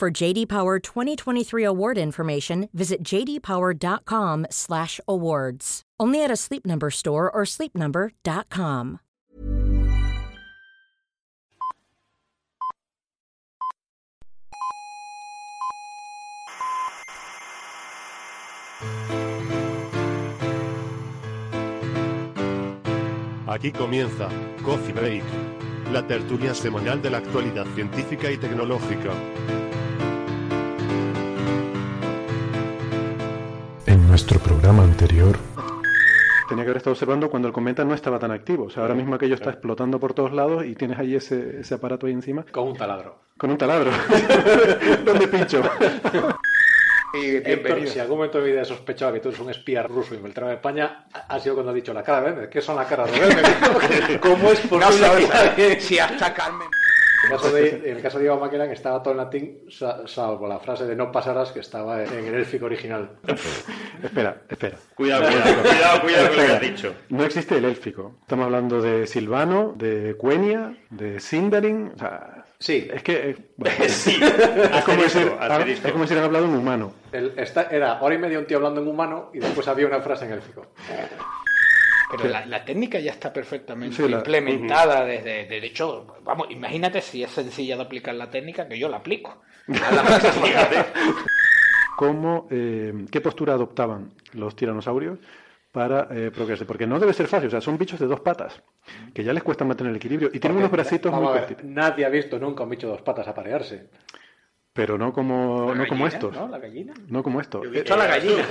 For JD Power 2023 award information, visit jdpower.com/awards. Only at a Sleep Number store or sleepnumber.com. Aquí comienza Coffee Break, la tertulia semanal de la actualidad científica y tecnológica. En nuestro programa anterior, Tenía que haber estado observando cuando el cometa no estaba tan activo. O sea, ahora mismo aquello está explotando por todos lados y tienes ahí ese, ese aparato ahí encima. Con un taladro. Con un taladro. ¿Dónde pincho? Y Héctor, si algún momento de mi vida he sospechado que tú eres un espía ruso infiltrado en España, ha ha sido cuando has dicho la cara de Belmez. ¿Qué son las caras de Belmez? ¿Cómo es posible que si hasta Carmen. En el caso de, en el caso de Diego Maqueran estaba todo en latín, sa- salvo la frase de no pasarás que estaba en el élfico original. espera, espera. Cuidado, cuidado, cuidado, cuidado con lo que has dicho. No existe el élfico. Estamos hablando de Silvano, de Quenya, de Sindarin. O sea, Sí, es que. eh, bueno, Sí, es, como decir, ah, es como si hubieran hablado en humano. el- esta- era hora y media un tío hablando en humano y después había una frase en élfico. Pero la, la técnica ya está perfectamente Sí, la- implementada desde, de hecho, vamos, imagínate si es sencilla de aplicar la técnica que yo la aplico. A la práctica. Cómo, eh, ¿Qué postura adoptaban los tiranosaurios para eh, procrearse? Porque no debe ser fácil. O sea, son bichos de dos patas que ya les cuesta mantener el equilibrio y tienen unos bracitos muy ver, cortitos. nadie ha visto nunca un bicho de dos patas aparearse. Pero no como, no como estos. ¿no? La gallina. No como estos. Yo he Eh, a la gallina.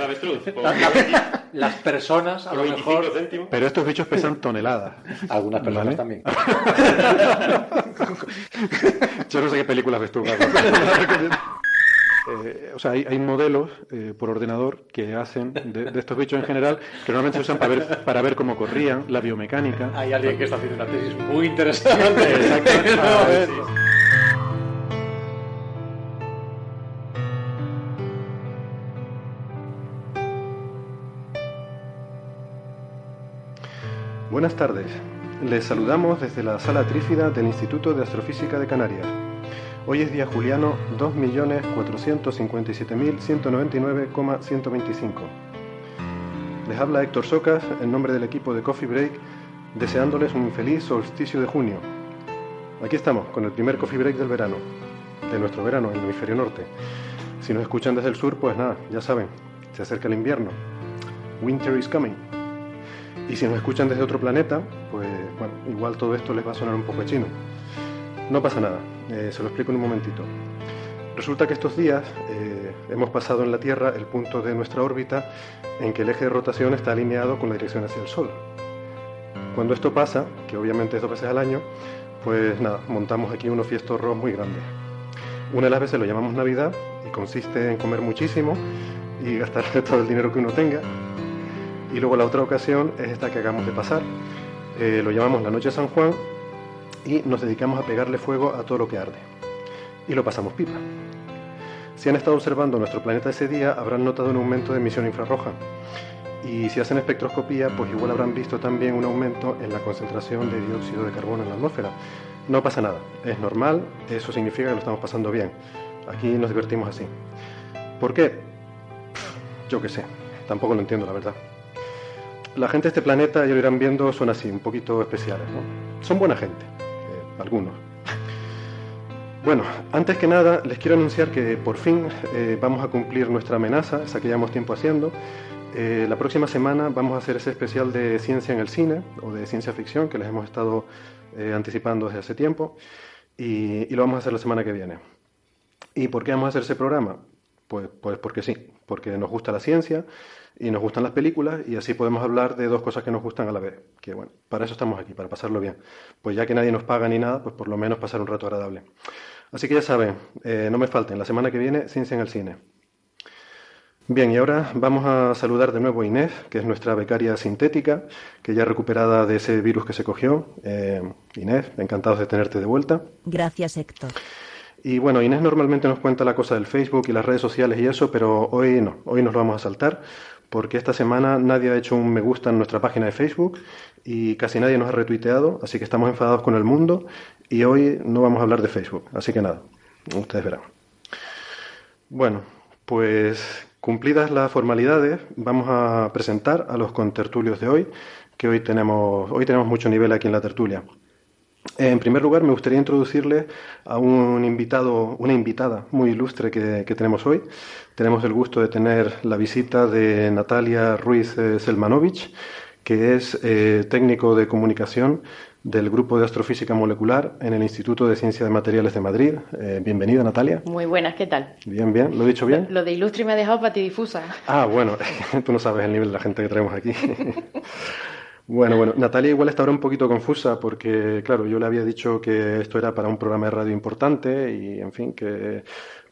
Las personas, a lo 25 mejor, céntimos. Pero estos bichos pesan toneladas. algunas personas Vale. también. Yo no sé qué películas ves tú. Eh, o sea, hay, hay modelos eh, por ordenador que hacen de, de estos bichos en general que normalmente se usan para ver, para ver cómo corrían, la biomecánica. Hay alguien que está haciendo una tesis muy interesante. Exacto. Buenas tardes. Les saludamos desde la sala trífida del Instituto de Astrofísica de Canarias. Hoy es día juliano 2.457.199,125. Les habla Héctor Socas en nombre del equipo de Coffee Break, deseándoles un feliz solsticio de junio. Aquí estamos con el primer Coffee Break del verano, de nuestro verano en el hemisferio norte. Si nos escuchan desde el sur, pues nada, ya saben, se acerca el invierno. Winter is coming. Y si nos escuchan desde otro planeta, pues bueno, igual todo esto les va a sonar un poco chino. No pasa nada, eh, se lo explico en un momentito. Resulta que estos días eh, hemos pasado en la Tierra el punto de nuestra órbita en que el eje de rotación está alineado con la dirección hacia el Sol. Cuando esto pasa, que obviamente es dos veces al año, pues nada, montamos aquí unos fiestorros muy grandes. Una de las veces lo llamamos Navidad y consiste en comer muchísimo y gastar todo el dinero que uno tenga. Y luego la otra ocasión es esta que acabamos de pasar. Eh, lo llamamos la Noche de San Juan y nos dedicamos a pegarle fuego a todo lo que arde. Y lo pasamos pipa. Si han estado observando nuestro planeta ese día, habrán notado un aumento de emisión infrarroja. Y si hacen espectroscopía, pues igual habrán visto también un aumento en la concentración de dióxido de carbono en la atmósfera. No pasa nada, es normal, eso significa que lo estamos pasando bien. Aquí nos divertimos así. ¿Por qué? Yo qué sé, tampoco lo entiendo, la verdad. La gente de este planeta, ya lo irán viendo, son así, un poquito especiales, ¿no? Son buena gente, eh, algunos. Bueno, antes que nada, les quiero anunciar que por fin eh, vamos a cumplir nuestra amenaza, esa que llevamos tiempo haciendo. Eh, la próxima semana vamos a hacer ese especial de ciencia en el cine, o de ciencia ficción, que les hemos estado anticipando desde hace tiempo, y, y lo vamos a hacer la semana que viene. ¿Y por qué vamos a hacer ese programa? Pues, pues porque sí, porque nos gusta la ciencia y nos gustan las películas y así podemos hablar de dos cosas que nos gustan a la vez. Que bueno, para eso estamos aquí, para pasarlo bien. Pues ya que nadie nos paga ni nada, pues por lo menos pasar un rato agradable. Así que ya saben, eh, no me falten, la semana que viene, Ciencia en el Cine. Bien, y ahora vamos a saludar de nuevo a Inés, que es nuestra becaria sintética, que ya recuperada de ese virus que se cogió. Eh, Inés, encantados de tenerte de vuelta. Gracias, Héctor. Y bueno, Inés normalmente nos cuenta la cosa del Facebook y las redes sociales y eso, pero hoy no, hoy nos lo vamos a saltar, porque esta semana nadie ha hecho un me gusta en nuestra página de Facebook y casi nadie nos ha retuiteado, así que estamos enfadados con el mundo y hoy no vamos a hablar de Facebook, así que nada, ustedes verán. Bueno, pues cumplidas las formalidades, vamos a presentar a los contertulios de hoy, que hoy tenemos, hoy tenemos mucho nivel aquí en la tertulia. En primer lugar, me gustaría introducirle a un invitado, una invitada muy ilustre que, que tenemos hoy. Tenemos el gusto de tener la visita de Natalia Ruiz eh, Selmanovich, que es eh, técnico de comunicación del Grupo de Astrofísica Molecular en el Instituto de Ciencia de Materiales de Madrid. Eh, bienvenida, Natalia. Muy buenas, ¿qué tal? Bien, bien. ¿Lo he dicho bien? Lo de ilustre me ha dejado patidifusa. Ah, bueno, tú no sabes el nivel de la gente que traemos aquí. Bueno, bueno, Natalia igual está ahora un poquito confusa porque, claro, yo le había dicho que esto era para un programa de radio importante y, en fin, que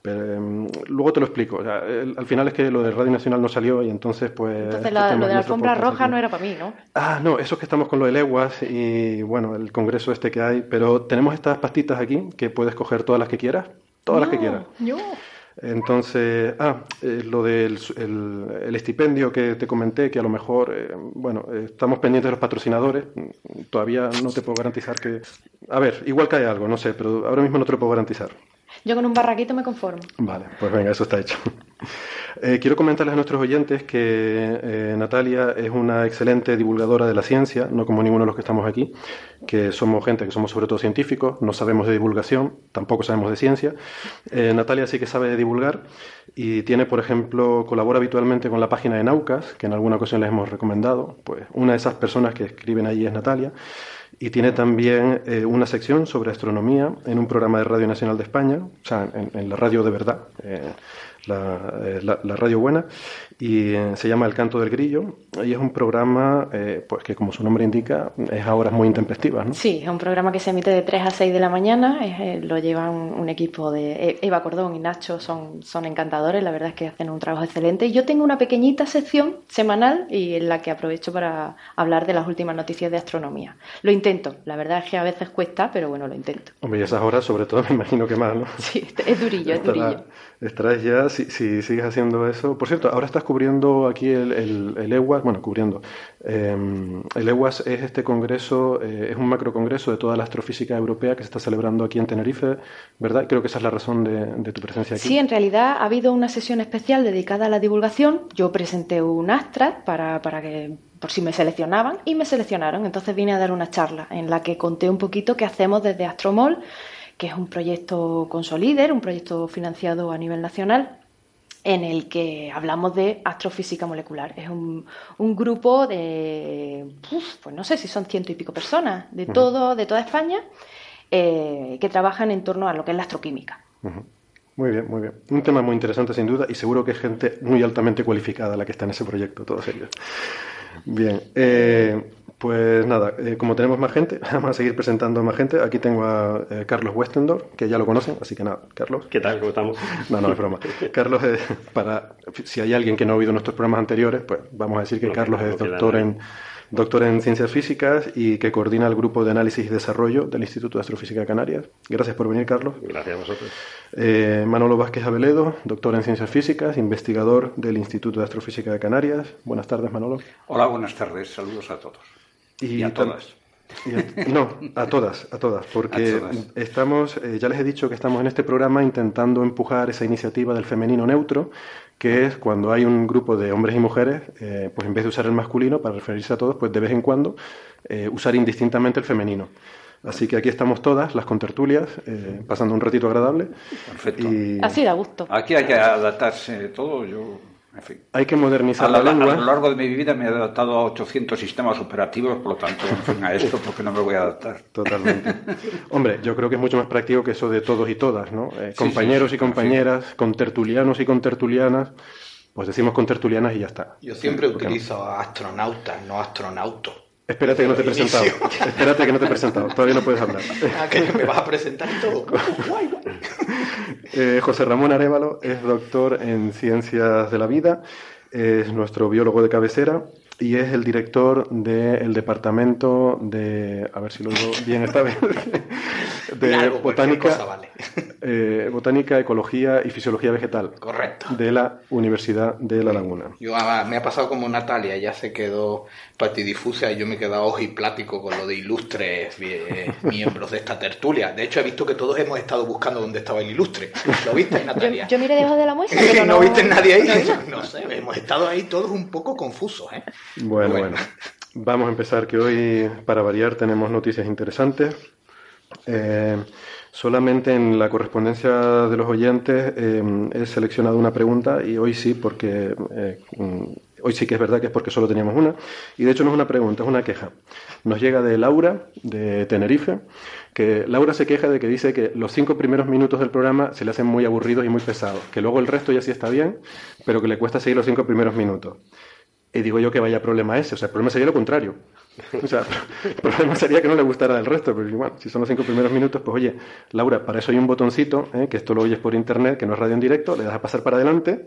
pero, em, luego te lo explico. O sea, el- al final es que lo de Radio Nacional no salió y entonces, pues. Entonces este la- lo de la alfombra roja aquí. no era para mí, ¿no? Ah, no, eso es que estamos con lo de leguas y, bueno, el congreso este que hay. Pero tenemos estas pastitas aquí que puedes coger todas las que quieras. Todas las que quieras. No. Entonces, ah, eh, lo del el, el estipendio que te comenté, que a lo mejor, eh, bueno, eh, estamos pendientes de los patrocinadores. Mm, Todavía no te puedo garantizar que. A ver, igual cae algo, no sé, pero ahora mismo no te lo puedo garantizar. Yo con un barraquito me conformo. Vale, pues venga, eso está hecho. Eh, quiero comentarles a nuestros oyentes que eh, Natalia es una excelente divulgadora de la ciencia, no como ninguno de los que estamos aquí, que somos gente que somos sobre todo científicos, no sabemos de divulgación, tampoco sabemos de ciencia. Eh, Natalia sí que sabe de divulgar y tiene, por ejemplo, colabora habitualmente con la página de Naucas, que en alguna ocasión les hemos recomendado. Pues una de esas personas que escriben allí es Natalia. Y tiene también eh, una sección sobre astronomía en un programa de Radio Nacional de España, o sea, en, la radio de verdad, eh, la, eh, la- la radio buena, y eh, se llama El Canto del Grillo, y es un programa eh, pues que, como su nombre indica, es a horas muy intempestivas, ¿no? Sí, es un programa que se emite de 3 a 6 de la mañana. es, lo llevan un equipo de Eva Cordón y Nacho, son, son encantadores. La verdad es que hacen un trabajo excelente. Y yo tengo una pequeñita sección semanal y en la que aprovecho para hablar de las últimas noticias de astronomía. Lo intento. La verdad es que a veces cuesta, pero bueno, lo intento. Hombre, y esas horas, sobre todo, me imagino que más, ¿no? Sí, es durillo, es durillo. Estará- estarás ya, si, si sigues haciendo eso. Por cierto, ahora estás cubriendo aquí el, el, el EWAS, bueno, cubriendo. Eh, el EWAS es este congreso, eh, es un macro congreso de toda la astrofísica europea que se está celebrando aquí en Tenerife, ¿verdad? Creo que esa es la razón de, tu presencia aquí. Sí, en realidad ha habido una sesión especial dedicada a la divulgación. Yo presenté un abstract para, para que por si me seleccionaban y me seleccionaron. Entonces vine a dar una charla en la que conté un poquito qué hacemos desde Astromol, que es un proyecto con Solider, un proyecto financiado a nivel nacional en el que hablamos de astrofísica molecular. Es un, un grupo de, uf, pues no sé si son ciento y pico personas, de todo, de toda España, eh, que trabajan en torno a lo que es la astroquímica. Muy bien, muy bien. Un tema muy interesante sin duda y seguro que es gente muy altamente cualificada la que está en ese proyecto, todos ellos. Bien, eh, pues nada, eh, como tenemos más gente, vamos a seguir presentando a más gente. Aquí tengo a eh, Carlos Westendorf, que ya lo conocen, así que nada, Carlos. ¿Qué tal? ¿Cómo estamos? No, no, es broma. Carlos, es, para, si hay alguien que no ha oído nuestros programas anteriores, pues vamos a decir que No, Carlos no, es doctor en, doctor en ciencias físicas y que coordina el grupo de análisis y desarrollo del Instituto de Astrofísica de Canarias. Gracias por venir, Carlos. Gracias a vosotros. Eh, Manolo Vázquez Aveledo, doctor en ciencias físicas, investigador del Instituto de Astrofísica de Canarias. Buenas tardes, Manolo. Hola, buenas tardes. Saludos a todos. Y a todas. y a- no, a todas, a todas, porque A todas. estamos, eh, ya les he dicho que estamos en este programa intentando empujar esa iniciativa del femenino neutro, que es cuando hay un grupo de hombres y mujeres, eh, pues en vez de usar el masculino para referirse a todos, pues de vez en cuando eh, usar indistintamente el femenino. Así que aquí estamos todas, las contertulias, eh, pasando un ratito agradable. Perfecto. Y Así da gusto. Aquí hay que adaptarse todo. Yo, en fin. hay que A, modernizar la- la a lo lengua. largo de mi vida me he adaptado a 800 sistemas operativos, por lo tanto, en fin, a esto porque no me voy a adaptar. Totalmente. Hombre, yo creo que es mucho más práctico que eso de todos y todas, ¿no? Eh, Sí, compañeros sí, y sí, compañeras, contertulianos y contertulianas, pues decimos contertulianas y ya está. Yo siempre utilizo astronautas, no astronauto. Espérate que no te he presentado. Espérate que no te he presentado. Todavía no puedes hablar. Ah, que me vas a presentar y todo. Guay, guay. Eh, José Ramón Arevalo es doctor en Ciencias de la Vida, es nuestro biólogo de cabecera y es el director del departamento de, a ver si lo digo bien esta vez, de botánica, cosa vale. eh, botánica, ecología y fisiología vegetal Correcto. de la Universidad de La Laguna. Yo, ah, me ha pasado como Natalia, ya se quedó patidifusa y yo me he quedado ojiplático con lo de ilustres eh, miembros de esta tertulia. De hecho, he visto que todos hemos estado buscando dónde estaba el ilustre. ¿Lo viste, Yo, Natalia? yo miré debajo de la muestra, pero ¿No, no, viste nadie ahí? no, No sé, hemos estado ahí todos un poco confusos, ¿eh? Bueno, Bueno. bueno. Vamos a empezar, que hoy, para variar, tenemos noticias interesantes. Eh, solamente en la correspondencia de los oyentes eh, he seleccionado una pregunta y hoy sí, porque eh, mm, hoy sí que es verdad que es porque solo teníamos una. Y de hecho no es una pregunta, es una queja. Nos llega de Laura, de Tenerife, que Laura se queja de que dice que los cinco primeros minutos del programa se le hacen muy aburridos y muy pesados, que luego el resto ya sí está bien, pero que le cuesta seguir los cinco primeros minutos. Y digo yo que vaya problema ese, o sea, el problema sería lo contrario. O sea, el problema sería que no le gustara el resto, pero igual, si son los cinco primeros minutos, pues oye, Laura, para eso hay un botoncito, ¿eh? que esto lo oyes por internet, que no es radio en directo, le das a pasar para adelante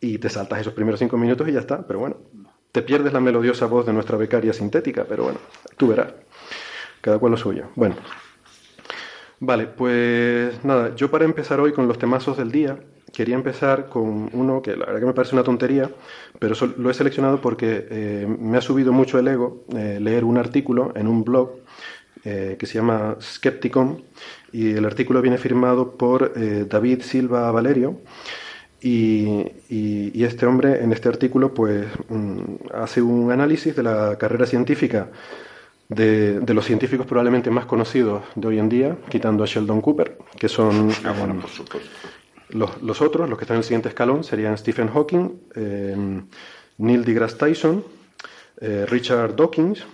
y te saltas esos primeros cinco minutos y ya está, pero bueno, te pierdes la melodiosa voz de nuestra becaria sintética, pero bueno, tú verás, cada cual lo suyo. Bueno, vale, pues nada, yo para empezar hoy con los temazos del día, quería empezar con uno que la verdad que me parece una tontería, pero lo he seleccionado porque eh, me ha subido mucho el ego eh, leer un artículo en un blog eh, que se llama Skepticon y el artículo viene firmado por David Silva Valerio y, este hombre en este artículo pues mm, hace un análisis de la carrera científica de, de los científicos probablemente más conocidos de hoy en día, quitando a Sheldon Cooper, que son Ah, bueno, por supuesto. Los, otros, los que están en el siguiente escalón, serían Stephen Hawking, eh, Neil deGrasse Tyson, eh, Richard Dawkins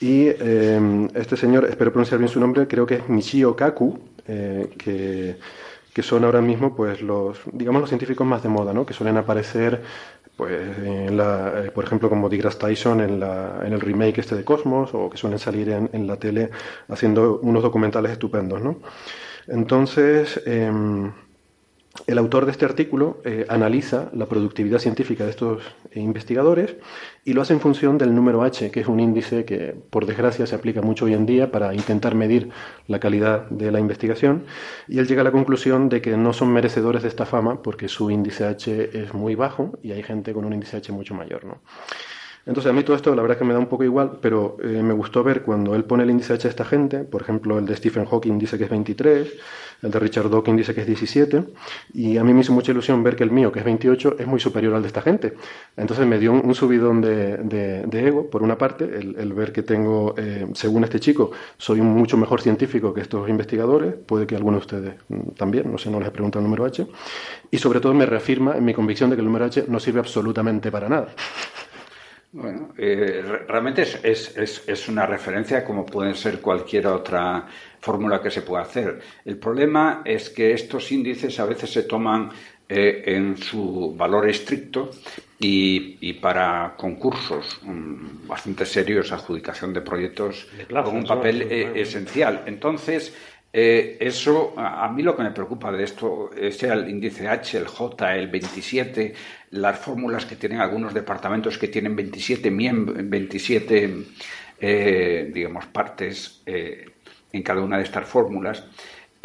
y eh, este señor, espero pronunciar bien su nombre, creo que es Michio Kaku, eh, que, que son ahora mismo pues los, digamos, los científicos más de moda, ¿no? que suelen aparecer pues por ejemplo como deGrasse Tyson en el remake este de Cosmos o que suelen salir en, en la tele haciendo unos documentales estupendos, ¿no? Entonces, em, el autor de este artículo eh, analiza la productividad científica de estos investigadores y lo hace en función del número H, que es un índice que, por desgracia, se aplica mucho hoy en día para intentar medir la calidad de la investigación. Y él llega a la conclusión de que no son merecedores de esta fama porque su índice H es muy bajo y hay gente con un índice H mucho mayor. ¿no? Entonces, a mí todo esto la verdad que me da un poco igual, pero eh, me gustó ver cuando él pone el índice H a esta gente, por ejemplo, el de Stephen Hawking dice que es 23, el de Richard Dawkins dice que es 17, y a mí me hizo mucha ilusión ver que el mío, que es 28, es muy superior al de esta gente. Entonces me dio un, subidón de, de- de ego, por una parte, el, ver que tengo, eh, según este chico, soy mucho mejor científico que estos investigadores, puede que algunos de ustedes mm, también, no sé, no les he preguntado el número H, y sobre todo me reafirma en mi convicción de que el número H no sirve absolutamente para nada. Bueno, eh, re- realmente es, es, es, es una referencia como puede ser cualquier otra fórmula que se pueda hacer. El problema es que estos índices a veces se toman eh, en su valor estricto y, y para concursos mm, bastante serios, adjudicación de proyectos con un papel eh, esencial. Entonces, eh, eso, a mí lo que me preocupa de esto, sea el índice H, el J, el 27, las fórmulas que tienen algunos departamentos que tienen 27, miembros, 27 eh, digamos, partes eh, en cada una de estas fórmulas,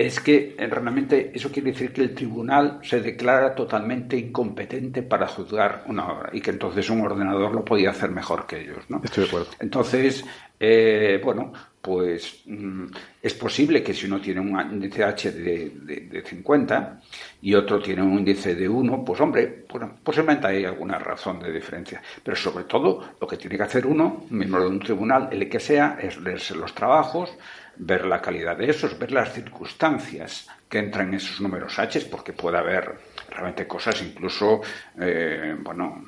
es que eh, realmente eso quiere decir que el tribunal se declara totalmente incompetente para juzgar una obra y que entonces un ordenador lo podía hacer mejor que ellos. ¿no? Estoy de acuerdo. Entonces, eh, bueno, pues mm, es posible que si uno tiene un índice H de, de- de 50 y otro tiene un índice de 1, pues hombre, bueno, posiblemente hay alguna razón de diferencia. Pero sobre todo, lo que tiene que hacer uno, miembro de un tribunal, el que sea, es leerse los trabajos, ver la calidad de esos, ver las circunstancias que entran en esos números H, porque puede haber realmente cosas incluso, eh, bueno,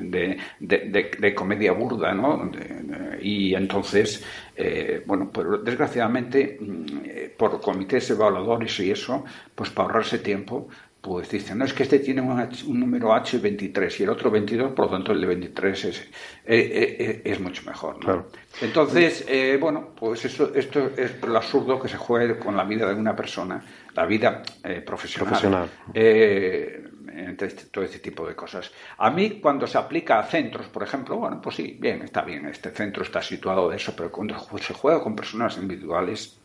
de, de, comedia burda, ¿no? Y entonces, eh, bueno, pero desgraciadamente, mm, eh, por comités evaluadores y eso, pues para ahorrarse tiempo, pues dicen, no, es que este tiene un, H- un número H23 y el otro 22, por lo tanto el de 23 es, eh, eh, eh, es mucho mejor. ¿no? Claro. Entonces, eh, bueno, pues eso, esto es lo absurdo que se juegue con la vida de una persona, la vida eh, profesional. Profesional. Eh, entre este- todo este tipo de cosas. A mí, cuando se aplica a centros, por ejemplo, bueno, pues sí, bien, está bien, este centro está situado de eso, pero cuando se juega con personas individuales,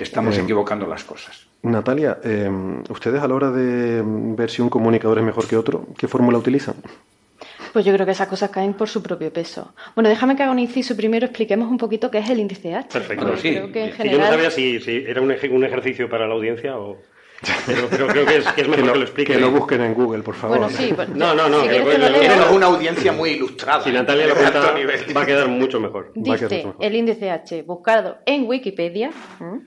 estamos equivocando las cosas. Natalia, eh, ustedes a la hora de mm, ver si un comunicador es mejor que otro, ¿qué fórmula utilizan? Pues yo creo que esas cosas caen por su propio peso. Bueno, déjame que haga un inciso y primero expliquemos un poquito qué es el índice H. Perfecto. sí. creo que en Que yo no sabía si, si era un, ej- un ejercicio para la audiencia o... Pero, pero creo que es, que es mejor que, lo, lo explique. que lo busquen en Google, por favor. Bueno, sí, pues, No, no, no, si que lo- lo lo-. Tenemos una audiencia muy ilustrada. Si Natalia lo cuenta, va a quedar mucho mejor. Va a quedar Dice mucho mejor. el índice H, buscado en Wikipedia.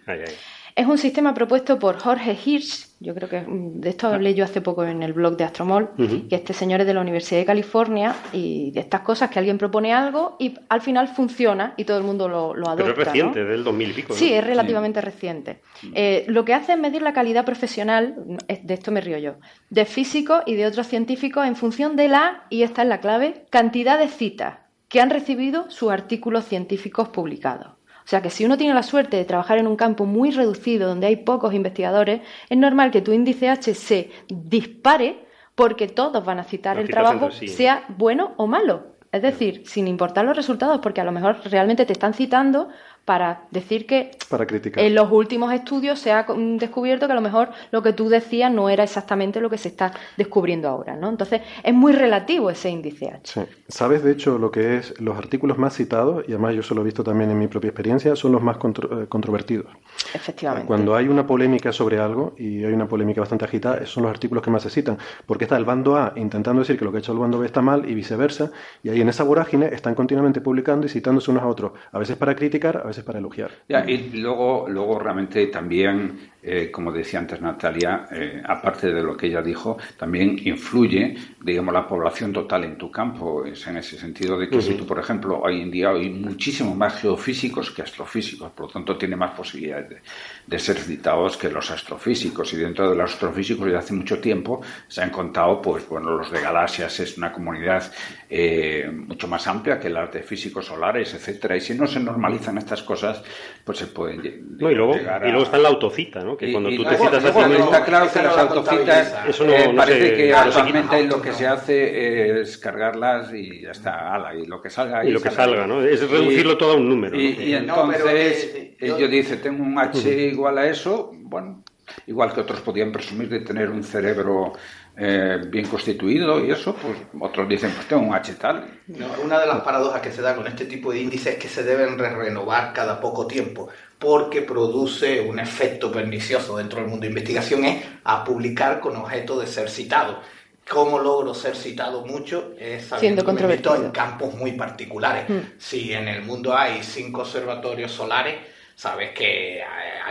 Ay, ay. Es un sistema propuesto por Jorge Hirsch, yo creo que de esto hablé yo hace poco en el blog de Astromol, que este señor es de la Universidad de California y de estas cosas que alguien propone algo y al final funciona y todo el mundo lo, lo adopta. Pero es reciente, ¿no? del 2000 y pico. ¿no? Sí, es relativamente reciente. Eh, lo que hace es medir la calidad profesional, es- de esto me río yo, de físicos y de otros científicos en función de la, y esta es la clave, cantidad de citas que han recibido sus artículos científicos publicados. O sea que si uno tiene la suerte de trabajar en un campo muy reducido donde hay pocos investigadores, es normal que tu índice H se dispare porque todos van a citar el trabajo, sí. sea bueno o malo. Es decir, sin importar los resultados, porque a lo mejor realmente te están citando para decir que Para criticar. en los últimos estudios se ha mm, descubierto que a lo mejor lo que tú decías no era exactamente lo que se está descubriendo ahora, ¿no? Entonces es muy relativo ese índice H. Sí. ¿Sabes, de hecho, lo que es los artículos más citados? Y además yo eso lo he visto también en mi propia experiencia, son los más contro- eh, controvertidos. Efectivamente. Cuando hay una polémica sobre algo, y hay una polémica bastante agitada, son los artículos que más se citan, porque está el bando A intentando decir que lo que ha hecho el bando B está mal y viceversa, y ahí en esa vorágine están continuamente publicando y citándose unos a otros, a veces para criticar, a veces para elogiar. Y luego, luego realmente también, eh, como decía antes Natalia, eh, aparte de lo que ella dijo, también influye, digamos, la población total en tu campo. Es en ese sentido de que si tú, por ejemplo, hoy en día hay muchísimo más geofísicos que astrofísicos, por lo tanto tiene más posibilidades de, de ser citados que los astrofísicos. Y dentro de los astrofísicos desde hace mucho tiempo se han contado, pues bueno, los de galaxias es una comunidad eh, mucho más amplia que las de físicos solares, etcétera. Y si no se normalizan estas cosas, pues se pueden lle- No, y, luego, llegar a- y luego está la autocita, ¿no? Que y- cuando y tú te citas a ti mismo... está claro que las autocitas contabiliza. Eso no- eh, no parece se- que actualmente lo que se hace es cargarlas y ya está, ala, y lo que salga Y lo que salga, ¿no? Es reducirlo todo a un número, ¿no? Y, y No, pero, entonces eh, eh, yo- yo dice, tengo un H igual a eso, bueno, igual que otros podían presumir de tener un cerebro eh, bien constituido y eso, pues otros dicen, pues tengo un H tal. No, una de las paradojas que se da con este tipo de índices es que se deben re- renovar cada poco tiempo, porque produce un efecto pernicioso dentro del mundo de investigación, es a publicar con objeto de ser citado. ¿Cómo logro ser citado mucho? Es Siendo controvertido. en campos muy particulares. Si en el mundo hay cinco observatorios solares, sabes que eh,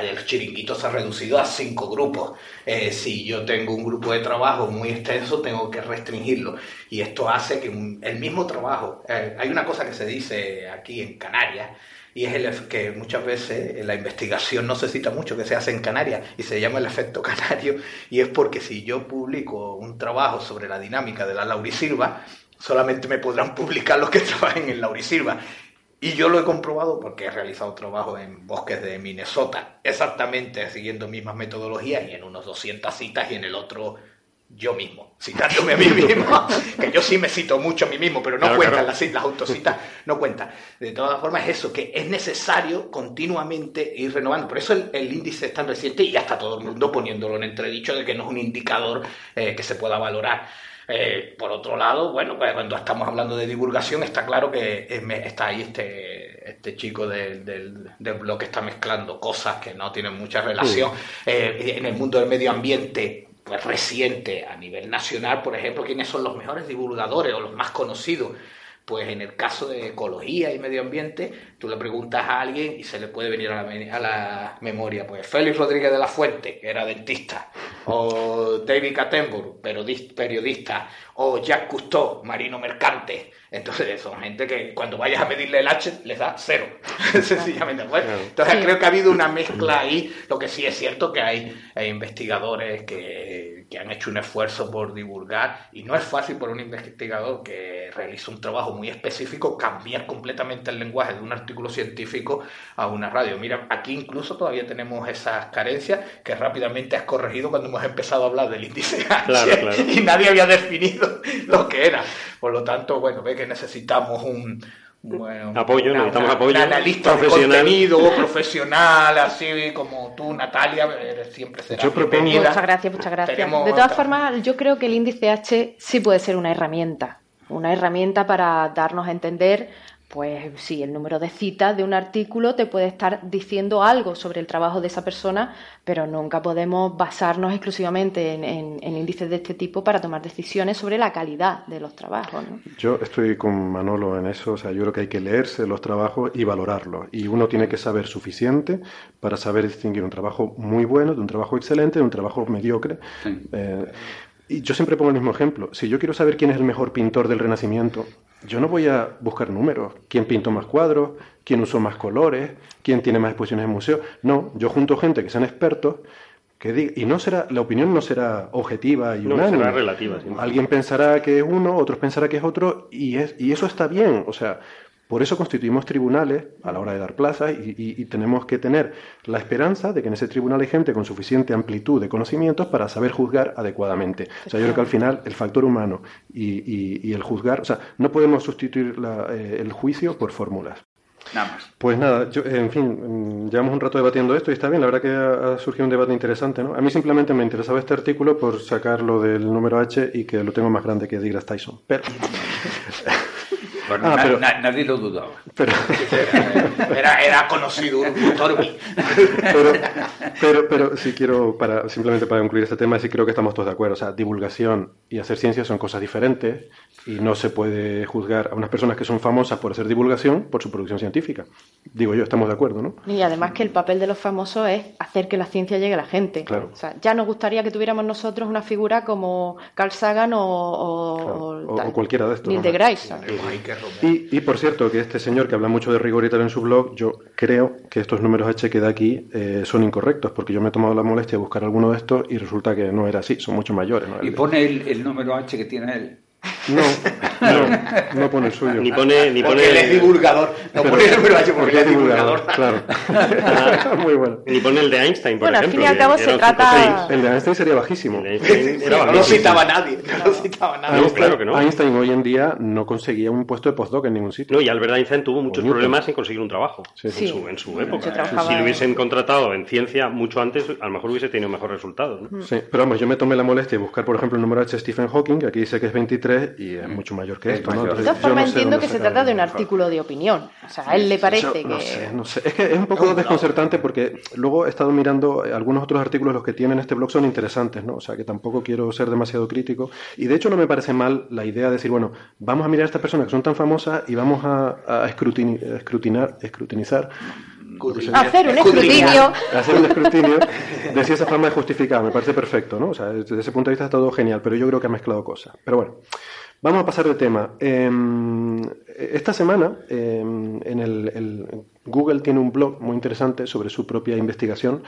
el chiringuito se ha reducido a cinco grupos. Eh, si yo tengo un grupo de trabajo muy extenso, tengo que restringirlo. Y esto hace que un- el mismo trabajo, eh, hay una cosa que se dice aquí en Canarias, y es el que muchas veces en la investigación no se cita mucho que se hace en Canarias y se llama el efecto canario y es porque si yo publico un trabajo sobre la dinámica de la laurisilva solamente me podrán publicar los que trabajen en laurisilva y yo lo he comprobado porque he realizado trabajo en bosques de Minnesota exactamente siguiendo mismas metodologías y en unos 200 citas y en el otro yo mismo, citándome a mí mismo, que yo sí me cito mucho a mí mismo, pero no Claro, cuentan claro. las, las autocitas, no cuentan. De todas formas es eso, que es necesario continuamente ir renovando. Por eso el, el índice es tan reciente y ya está todo el mundo poniéndolo en entredicho de que no es un indicador eh, que se pueda valorar. Eh, por otro lado, bueno, pues cuando estamos hablando de divulgación, está claro que está ahí este, este chico del, del, del blog que está mezclando cosas que no tienen mucha relación. Eh, en el mundo del medio ambiente, pues reciente, a nivel nacional, por ejemplo, ¿quiénes son los mejores divulgadores o los más conocidos? Pues en el caso de ecología y medio ambiente, tú le preguntas a alguien y se le puede venir a la, a la memoria, pues Félix Rodríguez de la Fuente, que era dentista, o David Attenborough, periodis- periodista, o Jacques Cousteau, marino mercante. Entonces son gente que cuando vayas a medirle el H les da cero, sencillamente. Bueno, entonces Sí. creo que ha habido una mezcla ahí. Lo que sí es cierto que hay, eh, investigadores que, que han hecho un esfuerzo por divulgar y no es fácil por un investigador que realiza un trabajo muy específico cambiar completamente el lenguaje de un artículo científico a una radio. Mira, aquí incluso todavía tenemos esas carencias que rápidamente has corregido cuando hemos empezado a hablar del índice H Claro, claro. y nadie había definido lo que era. Por lo tanto, bueno, ve que necesitamos un bueno, Apoyo, necesitamos apoyo un analista profesional. de contenido profesional, así como tú, Natalia, eres siempre será Yo propongo-. Muchas gracias, muchas gracias. Tenemos de todas otra. formas, yo creo que el índice H sí puede ser una herramienta, una herramienta para darnos a entender, pues sí, el número de citas de un artículo te puede estar diciendo algo sobre el trabajo de esa persona, pero nunca podemos basarnos exclusivamente en, en- en índices de este tipo para tomar decisiones sobre la calidad de los trabajos. ¿no? Yo estoy con Manolo en eso, o sea, yo creo que hay que leerse los trabajos y valorarlos. Y uno tiene que saber suficiente para saber distinguir un trabajo muy bueno de un trabajo excelente de un trabajo mediocre. Sí. Eh, y yo siempre pongo el mismo ejemplo. Si yo quiero saber quién es el mejor pintor del Renacimiento, yo no voy a buscar números. ¿Quién pintó más cuadros? ¿Quién usó más colores? ¿Quién tiene más exposiciones en museo? No, yo junto gente que sean expertos que diga, y no será, la opinión no será objetiva y No, unánime. será relativa. Alguien pensará que es uno, otros pensará que es otro, y, es, y eso está bien. O sea, por eso constituimos tribunales a la hora de dar plazas y, y- y tenemos que tener la esperanza de que en ese tribunal hay gente con suficiente amplitud de conocimientos para saber juzgar adecuadamente. O sea, yo creo que al final el factor humano y, y- y el juzgar, o sea, no podemos sustituir la- eh, el juicio por fórmulas. Nada más. Pues nada, yo, en fin, mm, llevamos un rato debatiendo esto y está bien, la verdad que ha, ha surgido un debate interesante, ¿no? A mí simplemente me interesaba este artículo por sacarlo del número H y que lo tengo más grande que DeGrasse Tyson. Pero, Bueno, Ah, na- pero- na- nadie lo dudaba. pero, Era, era conocido un Torbi. pero, pero, pero sí quiero, para, simplemente para concluir este tema, sí creo que estamos todos de acuerdo. O sea, divulgación y hacer ciencia son cosas diferentes y no se puede juzgar a unas personas que son famosas por hacer divulgación por su producción científica. Digo yo, estamos de acuerdo, ¿no? Y además que el papel de los famosos es hacer que la ciencia llegue a la gente. Claro. O sea, ya nos gustaría que tuviéramos nosotros una figura como Carl Sagan o, o, Claro, o- o cualquiera de estos, Neil ¿no? deGrasse. Y, y, por cierto, que este señor que habla mucho de rigor y tal en su blog, yo creo que estos números H que da aquí eh, son incorrectos, porque yo me he tomado la molestia de buscar alguno de estos y resulta que no era así, son mucho mayores. Y pone el número H que tiene él. No, no, no pone el suyo. Ni pone, ni Porque él es pone, divulgador. No pone el número H porque él es divulgador. Claro. Muy bueno. ni pone el de Einstein, por Bueno, al ejemplo. fin y al cabo se trata- 5,6. El de Einstein sería bajísimo. Einstein no lo citaba nadie. No lo citaba nadie. No, Einstein, claro que no. Einstein hoy en día no conseguía un puesto de postdoc en ningún sitio. No, y Albert Einstein tuvo muchos Newton. problemas en conseguir un trabajo Sí, sí. en su, en su época. trabajaba Si lo en- hubiesen contratado en ciencia mucho antes, a lo mejor hubiese tenido mejores resultados. ¿no? Sí, pero vamos, yo me tomé la molestia de buscar, por ejemplo, el número H de Stephen Hawking, que aquí dice que es 23 y es mucho mayor que Es esto, ¿no? mayor. De Entonces, todas no formas, entiendo que se trata de un artículo de opinión. O sea, a él le parece Yo que... No sé, no sé. Es que es un poco desconcertante porque luego he estado mirando eh, algunos otros artículos, los que tienen este blog son interesantes, ¿no? O sea, que tampoco quiero ser demasiado crítico. Y de hecho no me parece mal la idea de decir, bueno, vamos a mirar a estas personas que son tan famosas y vamos a, a a escrutinar, escrutinizar, Hacer un escrutinio. hacer un escrutinio de si esa forma es justificada. Me parece perfecto, ¿no? O sea, desde ese punto de vista está todo genial, pero yo creo que ha mezclado cosas. Pero bueno, vamos a pasar de tema. Eh, esta semana, eh, en el, el- Google tiene un blog muy interesante sobre su propia investigación.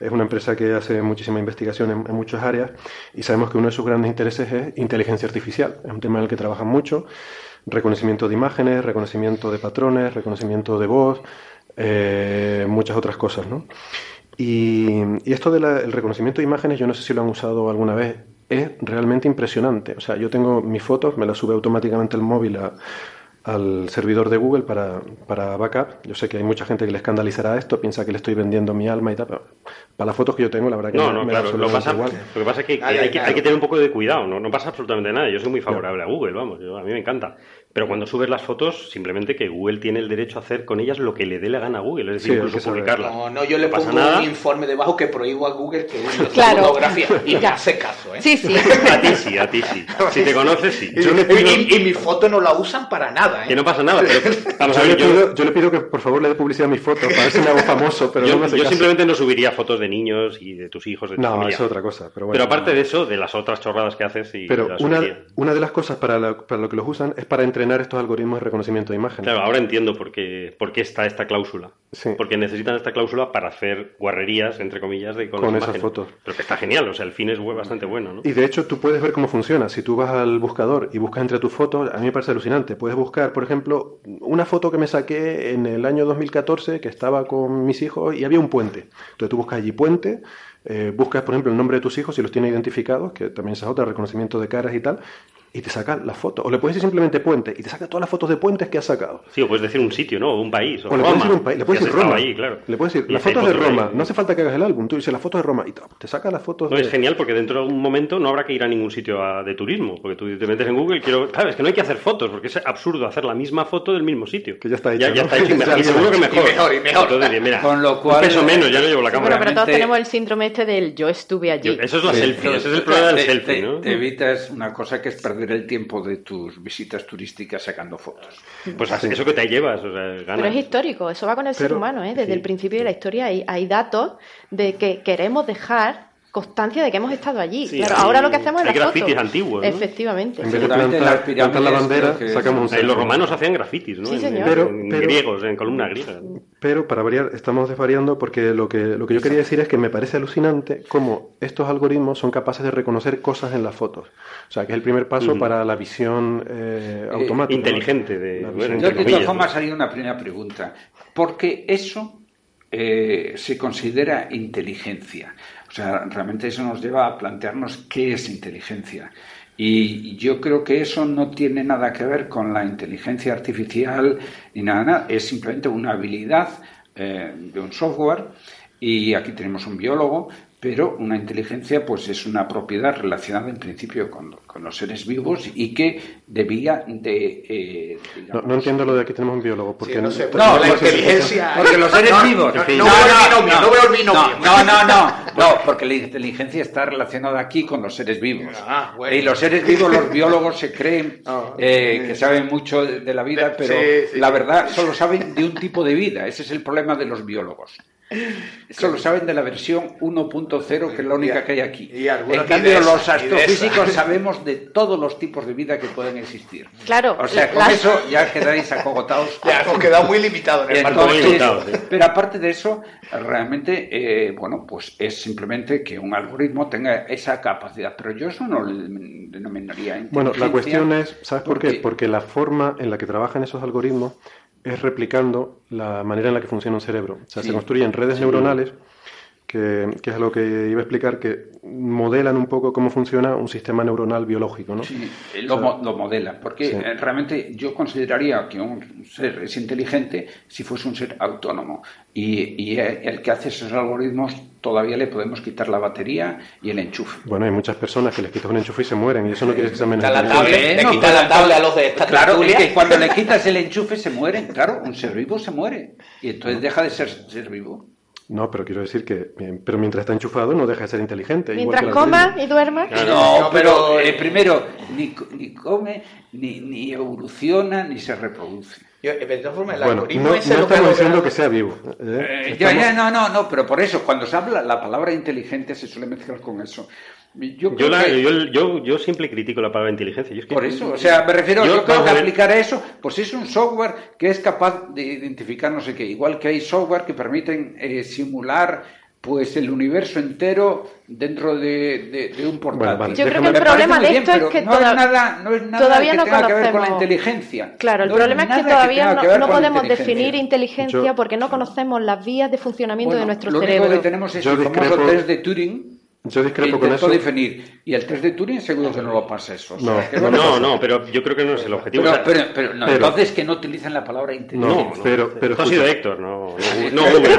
Es una empresa que hace muchísima investigación en, en muchas áreas y sabemos que uno de sus grandes intereses es inteligencia artificial. Es un tema en el que trabajan mucho. Reconocimiento de imágenes, reconocimiento de patrones, reconocimiento de voz, eh, muchas otras cosas, ¿no? Y, y esto del reconocimiento de imágenes, yo no sé si lo han usado alguna vez, es realmente impresionante. O sea, yo tengo mis fotos, me las sube automáticamente el móvil a- al servidor de Google para, para backup. Yo sé que hay mucha gente que le escandalizará esto, piensa que le estoy vendiendo mi alma y tal, pero para las fotos que yo tengo, la verdad que No, me- no, me claro. Lo, absolutamente pasa, igual. lo que pasa es que, hay, que claro. hay que tener un poco de cuidado. No, no pasa absolutamente nada. Yo soy muy favorable a Google, vamos. yo- a mí me encanta. Pero cuando subes las fotos, simplemente que Google tiene el derecho a hacer con ellas lo que le dé la gana a Google, es decir, Sí, incluso publicarlas. No, no, yo le pasa pongo nada. un informe debajo que prohíbo a Google que use Claro. fotografía. Y me Ya. hace caso, ¿eh? Sí, sí. A ti sí, a ti sí. Si te conoces, sí. Y, Yo le pido- y- y mi foto no la usan para nada, ¿eh? Que no pasa nada, pero vamos a Yo le, ver, yo, pido, yo le pido que por favor le dé publicidad a mis fotos para ver si me hago famoso, pero yo- no me hace yo caso. simplemente no subiría fotos de niños y de tus hijos, de tu No, familia. eso es otra cosa. Pero, bueno, Pero aparte de eso, de las otras chorradas que haces y Pero una, una de las cosas para, la- para lo que los usan es para entrenar estos algoritmos de reconocimiento de imágenes. Claro, ahora entiendo por qué, por qué está esta cláusula. Sí. Porque necesitan esta cláusula para hacer guarrerías, entre comillas, de, con, Con las esas imágenes. fotos. Pero que está genial, o sea, el fin es bastante bueno, ¿no? Y de hecho tú puedes ver cómo funciona. Si tú vas al buscador y buscas entre tus fotos, a mí me parece alucinante. Puedes buscar, por ejemplo, una foto que me saqué en el año 2014 que estaba con mis hijos y había un puente. Entonces tú buscas allí puente, eh, buscas, por ejemplo, el nombre de tus hijos si los tienes identificados, que también esa es otra, reconocimiento de caras y tal, y te saca las fotos. O le puedes decir simplemente puente y te saca todas las fotos de puentes que has sacado. Sí, o puedes decir un sitio, ¿no? O un país, o, O le Roma. puedes decir un país, le puedes decir Roma. ahí, claro. Le puedes decir las fotos de fotos ahí. Roma. No hace falta que hagas el álbum. Tú dices las fotos de Roma y te- te saca las fotos No, de... es genial porque dentro de un momento no habrá que ir a ningún sitio a- de turismo, porque tú te metes en Google, quiero, claro, es que no hay que hacer fotos, porque es absurdo hacer la misma foto del mismo sitio. Que ya está Ya, hecho, ya ¿no? está hecho y, me- Ya y está seguro que mejor. Y mejor, y mejor. Entonces, mira, Con lo cual- un peso menos, ya no llevo la Bueno, cámara. pero todos tenemos el síndrome este del yo estuve allí. Yo- eso es la Sí. selfie, ese es el problema del selfie, ¿no? te evitas una cosa que es perder el tiempo de tus visitas turísticas sacando fotos. Pues así- eso que te llevas, o sea, ganas. Pero es histórico, eso va con el ser Pero- humano, ¿eh? Desde sí, el principio de la historia hay, hay datos de que queremos dejar constancia de que hemos estado allí. Sí, claro, hay- ahora lo que hacemos es hay foto. grafitis antiguos, ¿no? Efectivamente. En vez de plantar, la bandera, que- sacamos un Eh, los romanos hacían grafitis, ¿no? Sí, En- señor. En, Pero- en pero- griegos, en columna griega. Pero para variar, estamos desvariando porque lo que, lo que yo quería decir es que me parece alucinante cómo estos algoritmos son capaces de reconocer cosas en las fotos. O sea, que es el primer paso para la visión eh, automática. ¿no? inteligente de- La bueno, Yo, de todas ¿no? formas, haría una primera pregunta. Porque eso eh, se considera inteligencia. O sea, realmente eso nos lleva a plantearnos qué es inteligencia. Y yo creo que eso no tiene nada que ver con la inteligencia artificial ni nada, es simplemente una habilidad eh, de un software y aquí tenemos un biólogo, pero una inteligencia pues es una propiedad relacionada en principio con, con los seres vivos y que debía de... eh, No, digamos, no entiendo lo de aquí tenemos un biólogo. Porque Sí, no sé, no- pues No, la porque- inteligencia... Porque los seres No, vivos. No, no, no no, veo el binomio. No, no, no, no, porque la inteligencia está relacionada aquí con los seres vivos. Ah, bueno. Y los seres vivos, los biólogos se creen Ah, eh, que saben mucho de, de la vida, Sí, pero sí. la verdad solo saben de un tipo de vida. Ese es el problema de los biólogos. Solo saben de la versión 1.0, que es la única que hay aquí. Y En cambio, los astrofísicos sabemos de todos los tipos de vida que pueden existir. Claro, O sea, con las- eso ya quedáis acogotados. Ya hemos quedado muy limitados en el Entonces, Muy limitado, sí. pero aparte de eso, realmente, eh, bueno, pues es simplemente que un algoritmo tenga esa capacidad. Pero yo eso no le denominaría Bueno, la cuestión es, ¿sabes por qué? porque- Porque la forma en la que trabajan esos algoritmos es replicando la manera en la que funciona un cerebro. O sea, Sí. se construyen redes neuronales, que, que es lo que iba a explicar, que modelan un poco cómo funciona un sistema neuronal biológico, ¿no? Sí, eh, lo, mo- lo modelan, porque Sí. eh, realmente yo consideraría que un ser es inteligente si fuese un ser autónomo. Y, y eh, el que hace esos algoritmos todavía le podemos quitar la batería y el enchufe. Bueno, hay muchas personas que les quitas un enchufe y se mueren, y eso no quiere decir que sean menos Quita la tablet, le quita la tablet a los de esta Claro, es que cuando le quitas el enchufe se mueren. Claro, un ser vivo se muere. Y entonces deja de ser ser vivo. No, pero quiero decir que, pero mientras está enchufado no deja de ser inteligente. igual mientras que algoritmo. y duermas, Claro. No, No, pero eh, eh, primero, ni, ni come, ni, ni evoluciona, ni se reproduce. Yo, eh, de todas formas, el Bueno, algoritmo no, ese no lo que estamos ha diciendo logrado- que sea vivo. ¿eh? Eh, ya, Estamos- ya, no, no, no, pero por eso, cuando se habla la palabra inteligente se suele mezclar con eso. Yo, Yo, la- que- yo, yo, yo siempre critico la palabra inteligencia. Yo es que- por eso, o sea, me refiero, yo, Yo, creo que a ver. aplicar a eso, pues es un software que es capaz de identificar no sé qué, igual que hay software que permiten eh, simular pues el universo entero dentro de, de- de un portátil. Bueno, vale, Yo creo que el problema de bien, esto es pero que no es toda- nada, no es nada todavía que no tenga que ver con la conocemos- inteligencia. Claro, el No es problema es que todavía no, que no la podemos inteligencia. definir inteligencia Yo- porque no conocemos las vías de funcionamiento Bueno, de nuestro lo cerebro. único que tenemos es Yo el famoso discrepo- test de Turing, Yo discrepo con eso. definir. Y el test de Turing seguro que no lo pasa eso. o sea, No, que no, No, no, pero yo creo que no es el objetivo. Pero, O sea, pero, pero no, pero- entonces que no utilicen la palabra No, inteligencia. pero, pero Esto ha sido Héctor, no, no, no Google.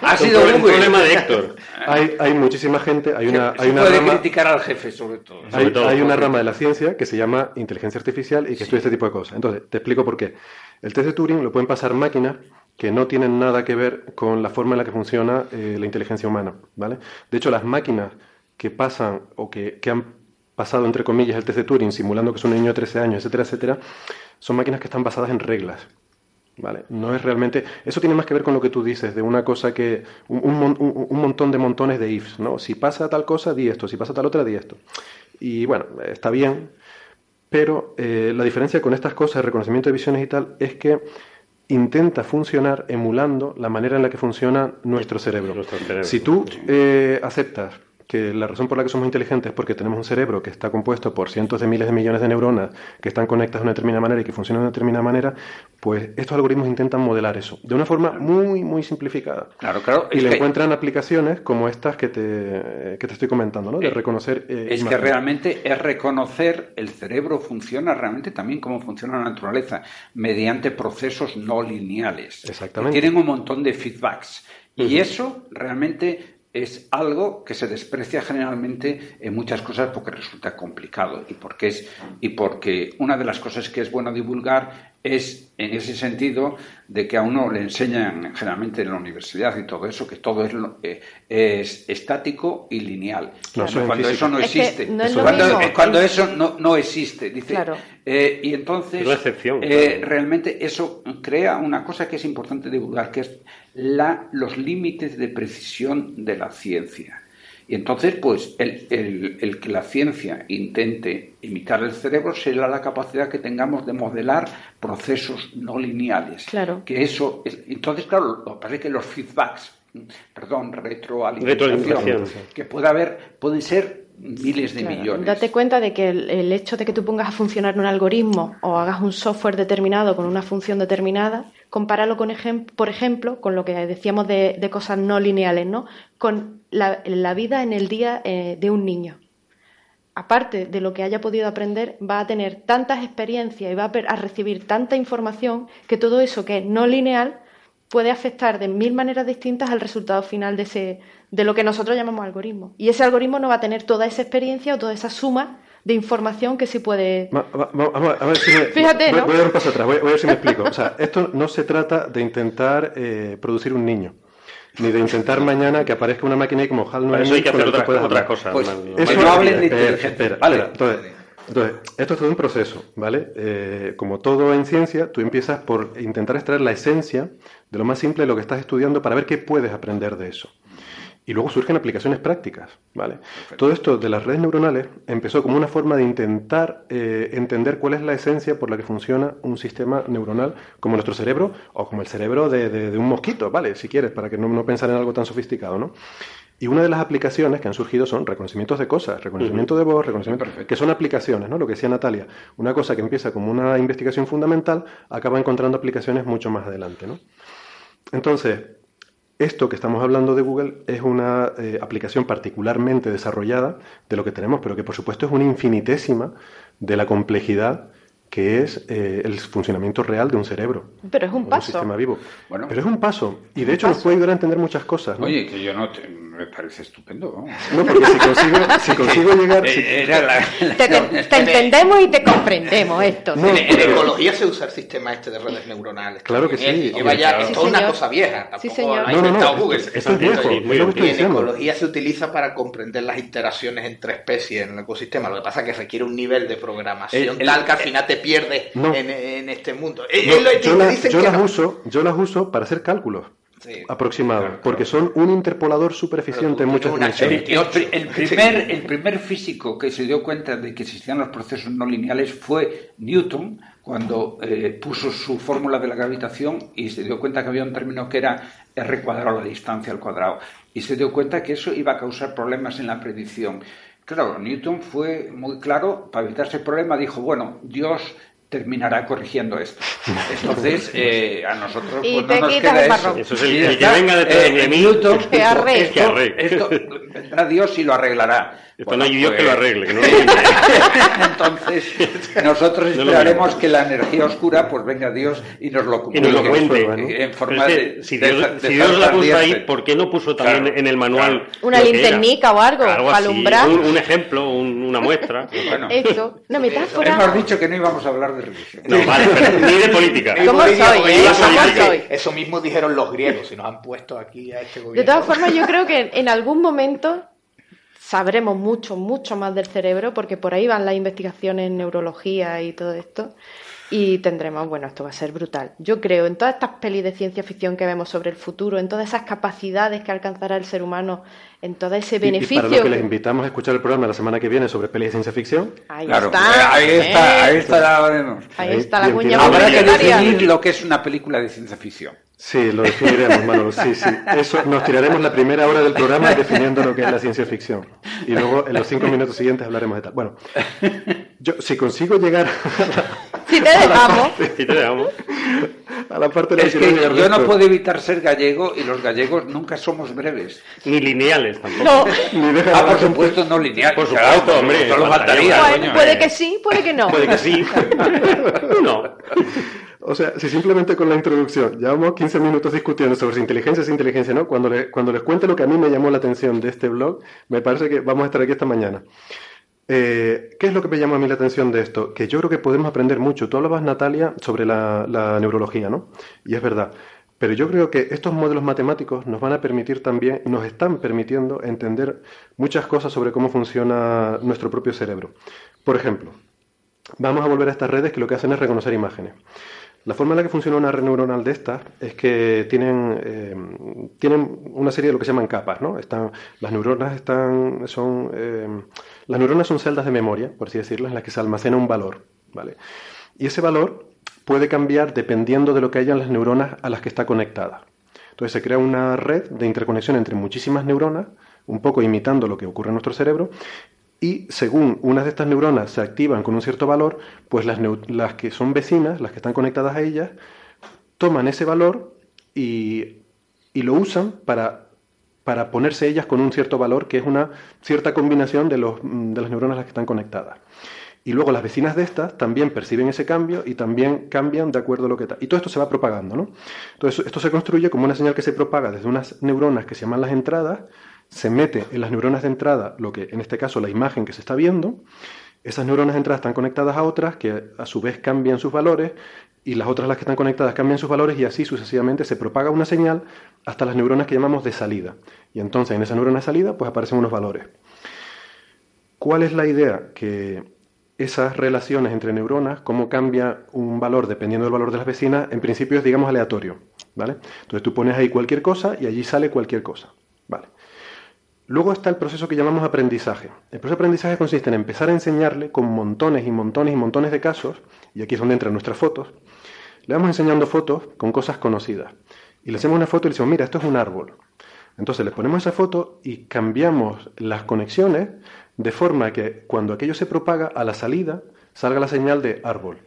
Ha sido un Google. problema de Héctor. hay, hay muchísima gente, hay una, Se hay una puede rama, criticar al jefe, sobre todo. Sobre hay, todo, hay una rama de la ciencia que se llama inteligencia artificial y que estudia este tipo de cosas. Entonces, te explico por qué. El test de Turing lo pueden pasar máquinas que no tienen nada que ver con la forma en la que funciona eh, la inteligencia humana, ¿vale? De hecho, las máquinas que pasan o que, que han pasado, entre comillas, el test de Turing, simulando que es un niño de 13 años, etcétera, etcétera, son máquinas que están basadas en reglas. ¿Vale? No es realmente. Eso tiene más que ver con lo que tú dices, de una cosa que. Un, un mon- un- un montón de montones de ifs, ¿no? Si pasa tal cosa, di esto. Si pasa tal otra, di esto. Y bueno, está bien. Pero eh, la diferencia con estas cosas, reconocimiento de visiones y tal, es que intenta funcionar emulando la manera en la que funciona nuestro cerebro. Nuestro cerebro. Si tú eh, aceptas que la razón por la que somos inteligentes es porque tenemos un cerebro que está compuesto por cientos de miles de millones de neuronas que están conectadas de una determinada manera y que funcionan de una determinada manera, pues estos algoritmos intentan modelar eso de una forma muy, muy simplificada. Claro, claro. Y le que- encuentran aplicaciones como estas que te, que te estoy comentando, ¿no? De Eh, reconocer. eh, Es que realmente es reconocer el cerebro funciona realmente también como funciona la naturaleza, mediante procesos no lineales. Exactamente. Que tienen un montón de feedbacks. Y eso realmente es algo que se desprecia generalmente en muchas cosas porque resulta complicado y porque es y porque una de las cosas que es bueno divulgar es en ese sentido de que a uno le enseñan generalmente en la universidad y todo eso que todo es, eh, es estático y lineal. No, en cuando eso no Es que existe. no es cuando, eh, cuando eso no, no existe. Dice Claro. eh, y entonces Es la excepción, eh, claro. realmente eso crea una cosa que es importante divulgar que es la, los límites de precisión de la ciencia y entonces, pues, el, el- el que la ciencia intente imitar el cerebro será la capacidad que tengamos de modelar procesos no lineales. Claro. Que eso, es- entonces, claro, lo que pasa es que los feedbacks, perdón, retroalimentación, Retroalimentación. que puede haber, pueden ser miles de Claro, millones. Date cuenta de que el, el hecho de que tú pongas a funcionar un algoritmo o hagas un software determinado con una función determinada, compáralo con por ejemplo con lo que decíamos de, cosas no lineales, ¿no? Con la, vida en el día eh, de un niño. Aparte de lo que haya podido aprender, va a tener tantas experiencias y va a recibir tanta información que todo eso que es no lineal puede afectar de mil maneras distintas al resultado final de, ese, de lo que nosotros llamamos algoritmo. Y ese algoritmo no va a tener toda esa experiencia o toda esa suma de información que sí puede... Va- va- va- Vamos a ver si me, Fíjate, ¿no? voy a dar un paso atrás, voy, voy a ver si me explico. O sea, esto no se trata de intentar eh, producir un niño, ni de intentar mañana que aparezca una máquina y como HAL Para eso hay que hacer otra, otra otra cosa. Pues, Eso- no hablen de espera, inteligencia. espera, Vale. espera. Entonces, entonces, esto es todo un proceso, ¿vale? Eh, como todo en ciencia, tú empiezas por intentar extraer la esencia de lo más simple de lo que estás estudiando para ver qué puedes aprender de eso. Y luego surgen aplicaciones prácticas, ¿vale? Todo esto de las redes neuronales empezó como una forma de intentar eh, entender cuál es la esencia por la que funciona un sistema neuronal como nuestro cerebro o como el cerebro de, de- de un mosquito, ¿vale? Si quieres, para que no, no pensar en algo tan sofisticado, ¿no? Y una de las aplicaciones que han surgido son reconocimientos de cosas, reconocimiento de voz, reconocimiento, que son aplicaciones, ¿no? Lo que decía Natalia, una cosa que empieza como una investigación fundamental acaba encontrando aplicaciones mucho más adelante, ¿no? Entonces, esto que estamos hablando de Google es una eh, aplicación particularmente desarrollada de lo que tenemos, pero que por supuesto es una infinitésima de la complejidad que es eh, el funcionamiento real de un cerebro. Pero es un paso. sistema vivo. Bueno. pero es un paso. Y de hecho nos puede ayudar a entender muchas cosas. ¿no? Oye, que yo no te- me parece estupendo. vamos. No, porque si consigo, si consigo llegar... si- Era la- Te, te- te entendemos y te comprendemos esto. No, en, en pero- ecología se usa el sistema este de redes neuronales. Claro que sí. Lleva ya, claro. es Sí, una cosa vieja. Sí, señor. No, no, no, Google. esto es viejo, Sí, muy es lo que bien. estoy Y en diciendo. ecología se utiliza para comprender las interacciones entre especies en el ecosistema. Lo que pasa es que requiere un nivel de programación El- el- tal que al final te pierdes No. en, en este mundo. Eh, No, lo- te yo, la- dicen yo que las no. uso, yo las uso para hacer cálculos Sí. aproximados, porque son un interpolador súper eficiente en muchas dimensiones. El, el- el primer, el primer físico que se dio cuenta de que existían los procesos no lineales fue Newton, cuando eh, puso su fórmula de la gravitación y se dio cuenta que había un término que era R cuadrado, la distancia al cuadrado. Y se dio cuenta que eso iba a causar problemas en la predicción. Claro, Newton fue muy claro, para evitar ese problema dijo, bueno, Dios terminará corrigiendo esto. Entonces, eh, a nosotros Y pues, no nos queda el eso. marrón. Eso es el- Y el que está, venga detrás de en mí, Newton que dijo, arregle. esto, Que arregle. esto vendrá Dios y lo arreglará. Esto no hay Dios que pues, lo arregle, que no lo. Entonces, nosotros No esperaremos que la energía oscura, pues venga Dios y nos lo Y comunique. nos lo cuente. Bueno, En forma de, si de- Dios, de si Dios la puso ahí. ¿por qué no puso también Claro, en el manual Una lo que linternica o algo, Algo alumbrar. Un, un ejemplo, un- una muestra. Bueno, Eso, una metáfora. hemos dicho que no íbamos a hablar de religión. No, vale, pero ni de política. Y ¿Cómo soy, eh? ¿Cómo soy? Eso mismo dijeron los griegos y nos han puesto aquí a este De gobierno. todas formas, yo creo que en algún momento sabremos mucho, mucho más del cerebro, porque por ahí van las investigaciones en neurología y todo esto, y tendremos, bueno, esto va a ser brutal. Yo creo en todas estas pelis de ciencia ficción que vemos sobre el futuro, en todas esas capacidades que alcanzará el ser humano, en todo ese beneficio. Y, para lo que les invitamos a escuchar el programa la semana que viene sobre pelis de ciencia ficción. Ahí Claro, está. ahí está, ahí ¿eh? está la. Ahí Ahí está la cuña. Habrá que definir lo que es una película de ciencia ficción. Sí, lo definiremos, Manolo. Sí, sí. Eso, nos tiraremos la primera hora del programa definiendo lo que es la ciencia ficción. Y luego en los cinco minutos siguientes hablaremos de tal. Bueno, yo si consigo llegar Si te dejamos. Si te dejamos. a la parte de la Es que yo no puedo evitar ser gallego y los gallegos nunca somos breves. Ni lineales tampoco. No. ni Ah, por supuesto, no lineal. Por Claro, supuesto, hombre, Solo faltaría. Bueno, coño, puede eh. que sí, puede que no. Puede que sí. no. O sea, si simplemente con la introducción llevamos 15 minutos discutiendo sobre si inteligencia es inteligencia, ¿no? Cuando, le- cuando les cuente lo que a mí me llamó la atención de este blog, me parece que vamos a estar aquí esta mañana. Eh, ¿Qué es lo que me llama a mí la atención de esto? Que yo creo que podemos aprender mucho. Tú hablabas, Natalia, sobre la, neurología, ¿no? Y es verdad. Pero yo creo que estos modelos matemáticos nos van a permitir también, nos están permitiendo entender muchas cosas sobre cómo funciona nuestro propio cerebro. Por ejemplo, vamos a volver a estas redes que lo que hacen es reconocer imágenes. La forma en la que funciona una red neuronal de estas es que tienen, eh, tienen una serie de lo que se llaman capas, ¿no? Están, las neuronas están, son, eh, las neuronas son celdas de memoria, por así decirlo, en las que se almacena un valor, ¿vale? Y ese valor puede cambiar dependiendo de lo que haya en las neuronas a las que está conectada. Entonces se crea una red de interconexión entre muchísimas neuronas, un poco imitando lo que ocurre en nuestro cerebro, y según unas de estas neuronas se activan con un cierto valor, pues las, las que son vecinas, las que están conectadas a ellas, toman ese valor y, y lo usan para, para ponerse ellas con un cierto valor, que es una cierta combinación de, los, mm, de las neuronas las que están conectadas. Y luego las vecinas de estas también perciben ese cambio y también cambian de acuerdo a lo que está. Y todo esto se va propagando, ¿no? Entonces esto se construye como una señal que se propaga desde unas neuronas que se llaman las entradas, se mete en las neuronas de entrada lo que en este caso la imagen que se está viendo. Esas neuronas de entrada están conectadas a otras que a su vez cambian sus valores y las otras las que están conectadas cambian sus valores y así sucesivamente se propaga una señal hasta las neuronas que llamamos de salida. Y entonces en esa neurona de salida pues aparecen unos valores. ¿Cuál es la idea? Que esas relaciones entre neuronas, cómo cambia un valor dependiendo del valor de las vecinas, en principio es, digamos, aleatorio. ¿vale? Entonces tú pones ahí cualquier cosa y allí sale cualquier cosa. Luego está el proceso que llamamos aprendizaje. El proceso de aprendizaje consiste en empezar a enseñarle con montones y montones y montones de casos, y aquí es donde entran nuestras fotos, le vamos enseñando fotos con cosas conocidas. Y le hacemos una foto y le decimos, mira, esto es un árbol. Entonces le ponemos esa foto y cambiamos las conexiones de forma que cuando aquello se propaga a la salida salga la señal de árbol.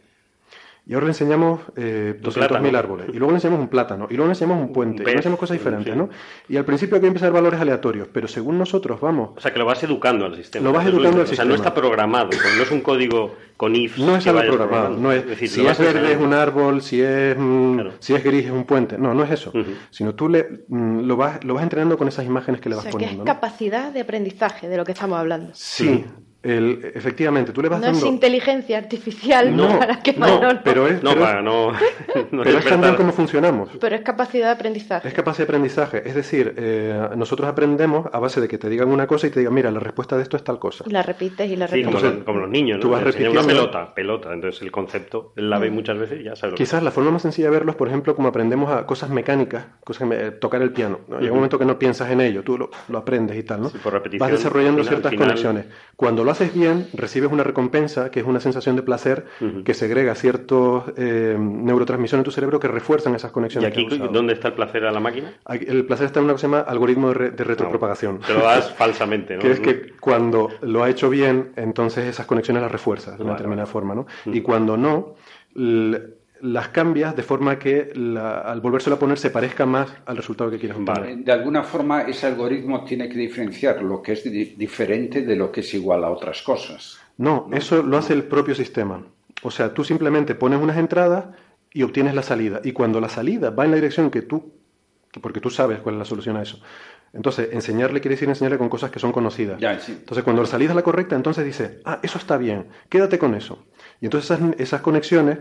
Y ahora le enseñamos eh, 200.000 plátano. árboles. Y luego le enseñamos un plátano. Y luego le enseñamos un puente. y pez, le enseñamos cosas diferentes, sí. ¿no? Y al principio hay que empezar valores aleatorios. Pero según nosotros vamos O sea, que lo vas educando al sistema. Lo vas educando al O sea, no sistema. está programado, no es un código con if. No es algo programado, programando. no es, decir, si es verde es un árbol, si es, mm, Claro. si es gris es un puente. No, no es eso. Sino tú le, mm, lo, vas, lo vas entrenando con esas imágenes que le O vas sea, que es poniendo. ¿no? capacidad de aprendizaje de lo que estamos hablando. Sí, el, efectivamente, tú le vas No es dando... inteligencia artificial No, para que no, Manolo- pero es, No, pero es- para no. no pero es también cómo funcionamos. Pero es capacidad de aprendizaje. Es capacidad de aprendizaje. Es decir, eh, nosotros aprendemos a base de que te digan una cosa y te digan, mira, la respuesta de esto es tal cosa. Y la repites y la Sí, repites. como, Entonces, los, como los niños, ¿no? tú vas enseñan una repitiendo- pelota, pelota. Entonces el concepto, la ve muchas veces y ya sabe lo que Quizás la forma más sencilla de verlo es, por ejemplo, como aprendemos a cosas mecánicas, cosas que me- eh, tocar el piano. ¿no? Llega un Ujú. momento que no piensas en ello, tú lo, lo aprendes y tal, ¿no? Sí, por repetición, Vas desarrollando al final- ciertas al final- conexiones. Cuando lo haces bien, recibes una recompensa, que es una sensación de placer, que segrega ciertos eh, neurotransmisores en tu cerebro que refuerzan esas ¿Y conexiones. que aquí dónde está el placer a la máquina? Aquí- El placer está en una cosa que se llama algoritmo de, re- de retropropagación. Te lo das falsamente, ¿no? Que es que cuando lo ha hecho bien, entonces esas conexiones las refuerzas de una Vale, determinada forma, ¿no? Y cuando no, las cambias de forma que la- al volvérselo a poner se parezca más al resultado que quieres obtener. Vale. De alguna forma, ese algoritmo tiene que diferenciar lo que es di- diferente de lo que es igual a otras cosas. No, eso lo hace el propio sistema. O sea, tú simplemente pones unas entradas y obtienes la salida. Y cuando la salida va en la dirección que tú, que- porque tú sabes cuál es la solución a eso. Entonces, enseñarle quiere decir enseñarle con cosas que son conocidas. Ya, sí. Entonces, cuando la salida es la correcta, entonces dice, ah, eso está bien, quédate con eso. Y entonces esas, esas conexiones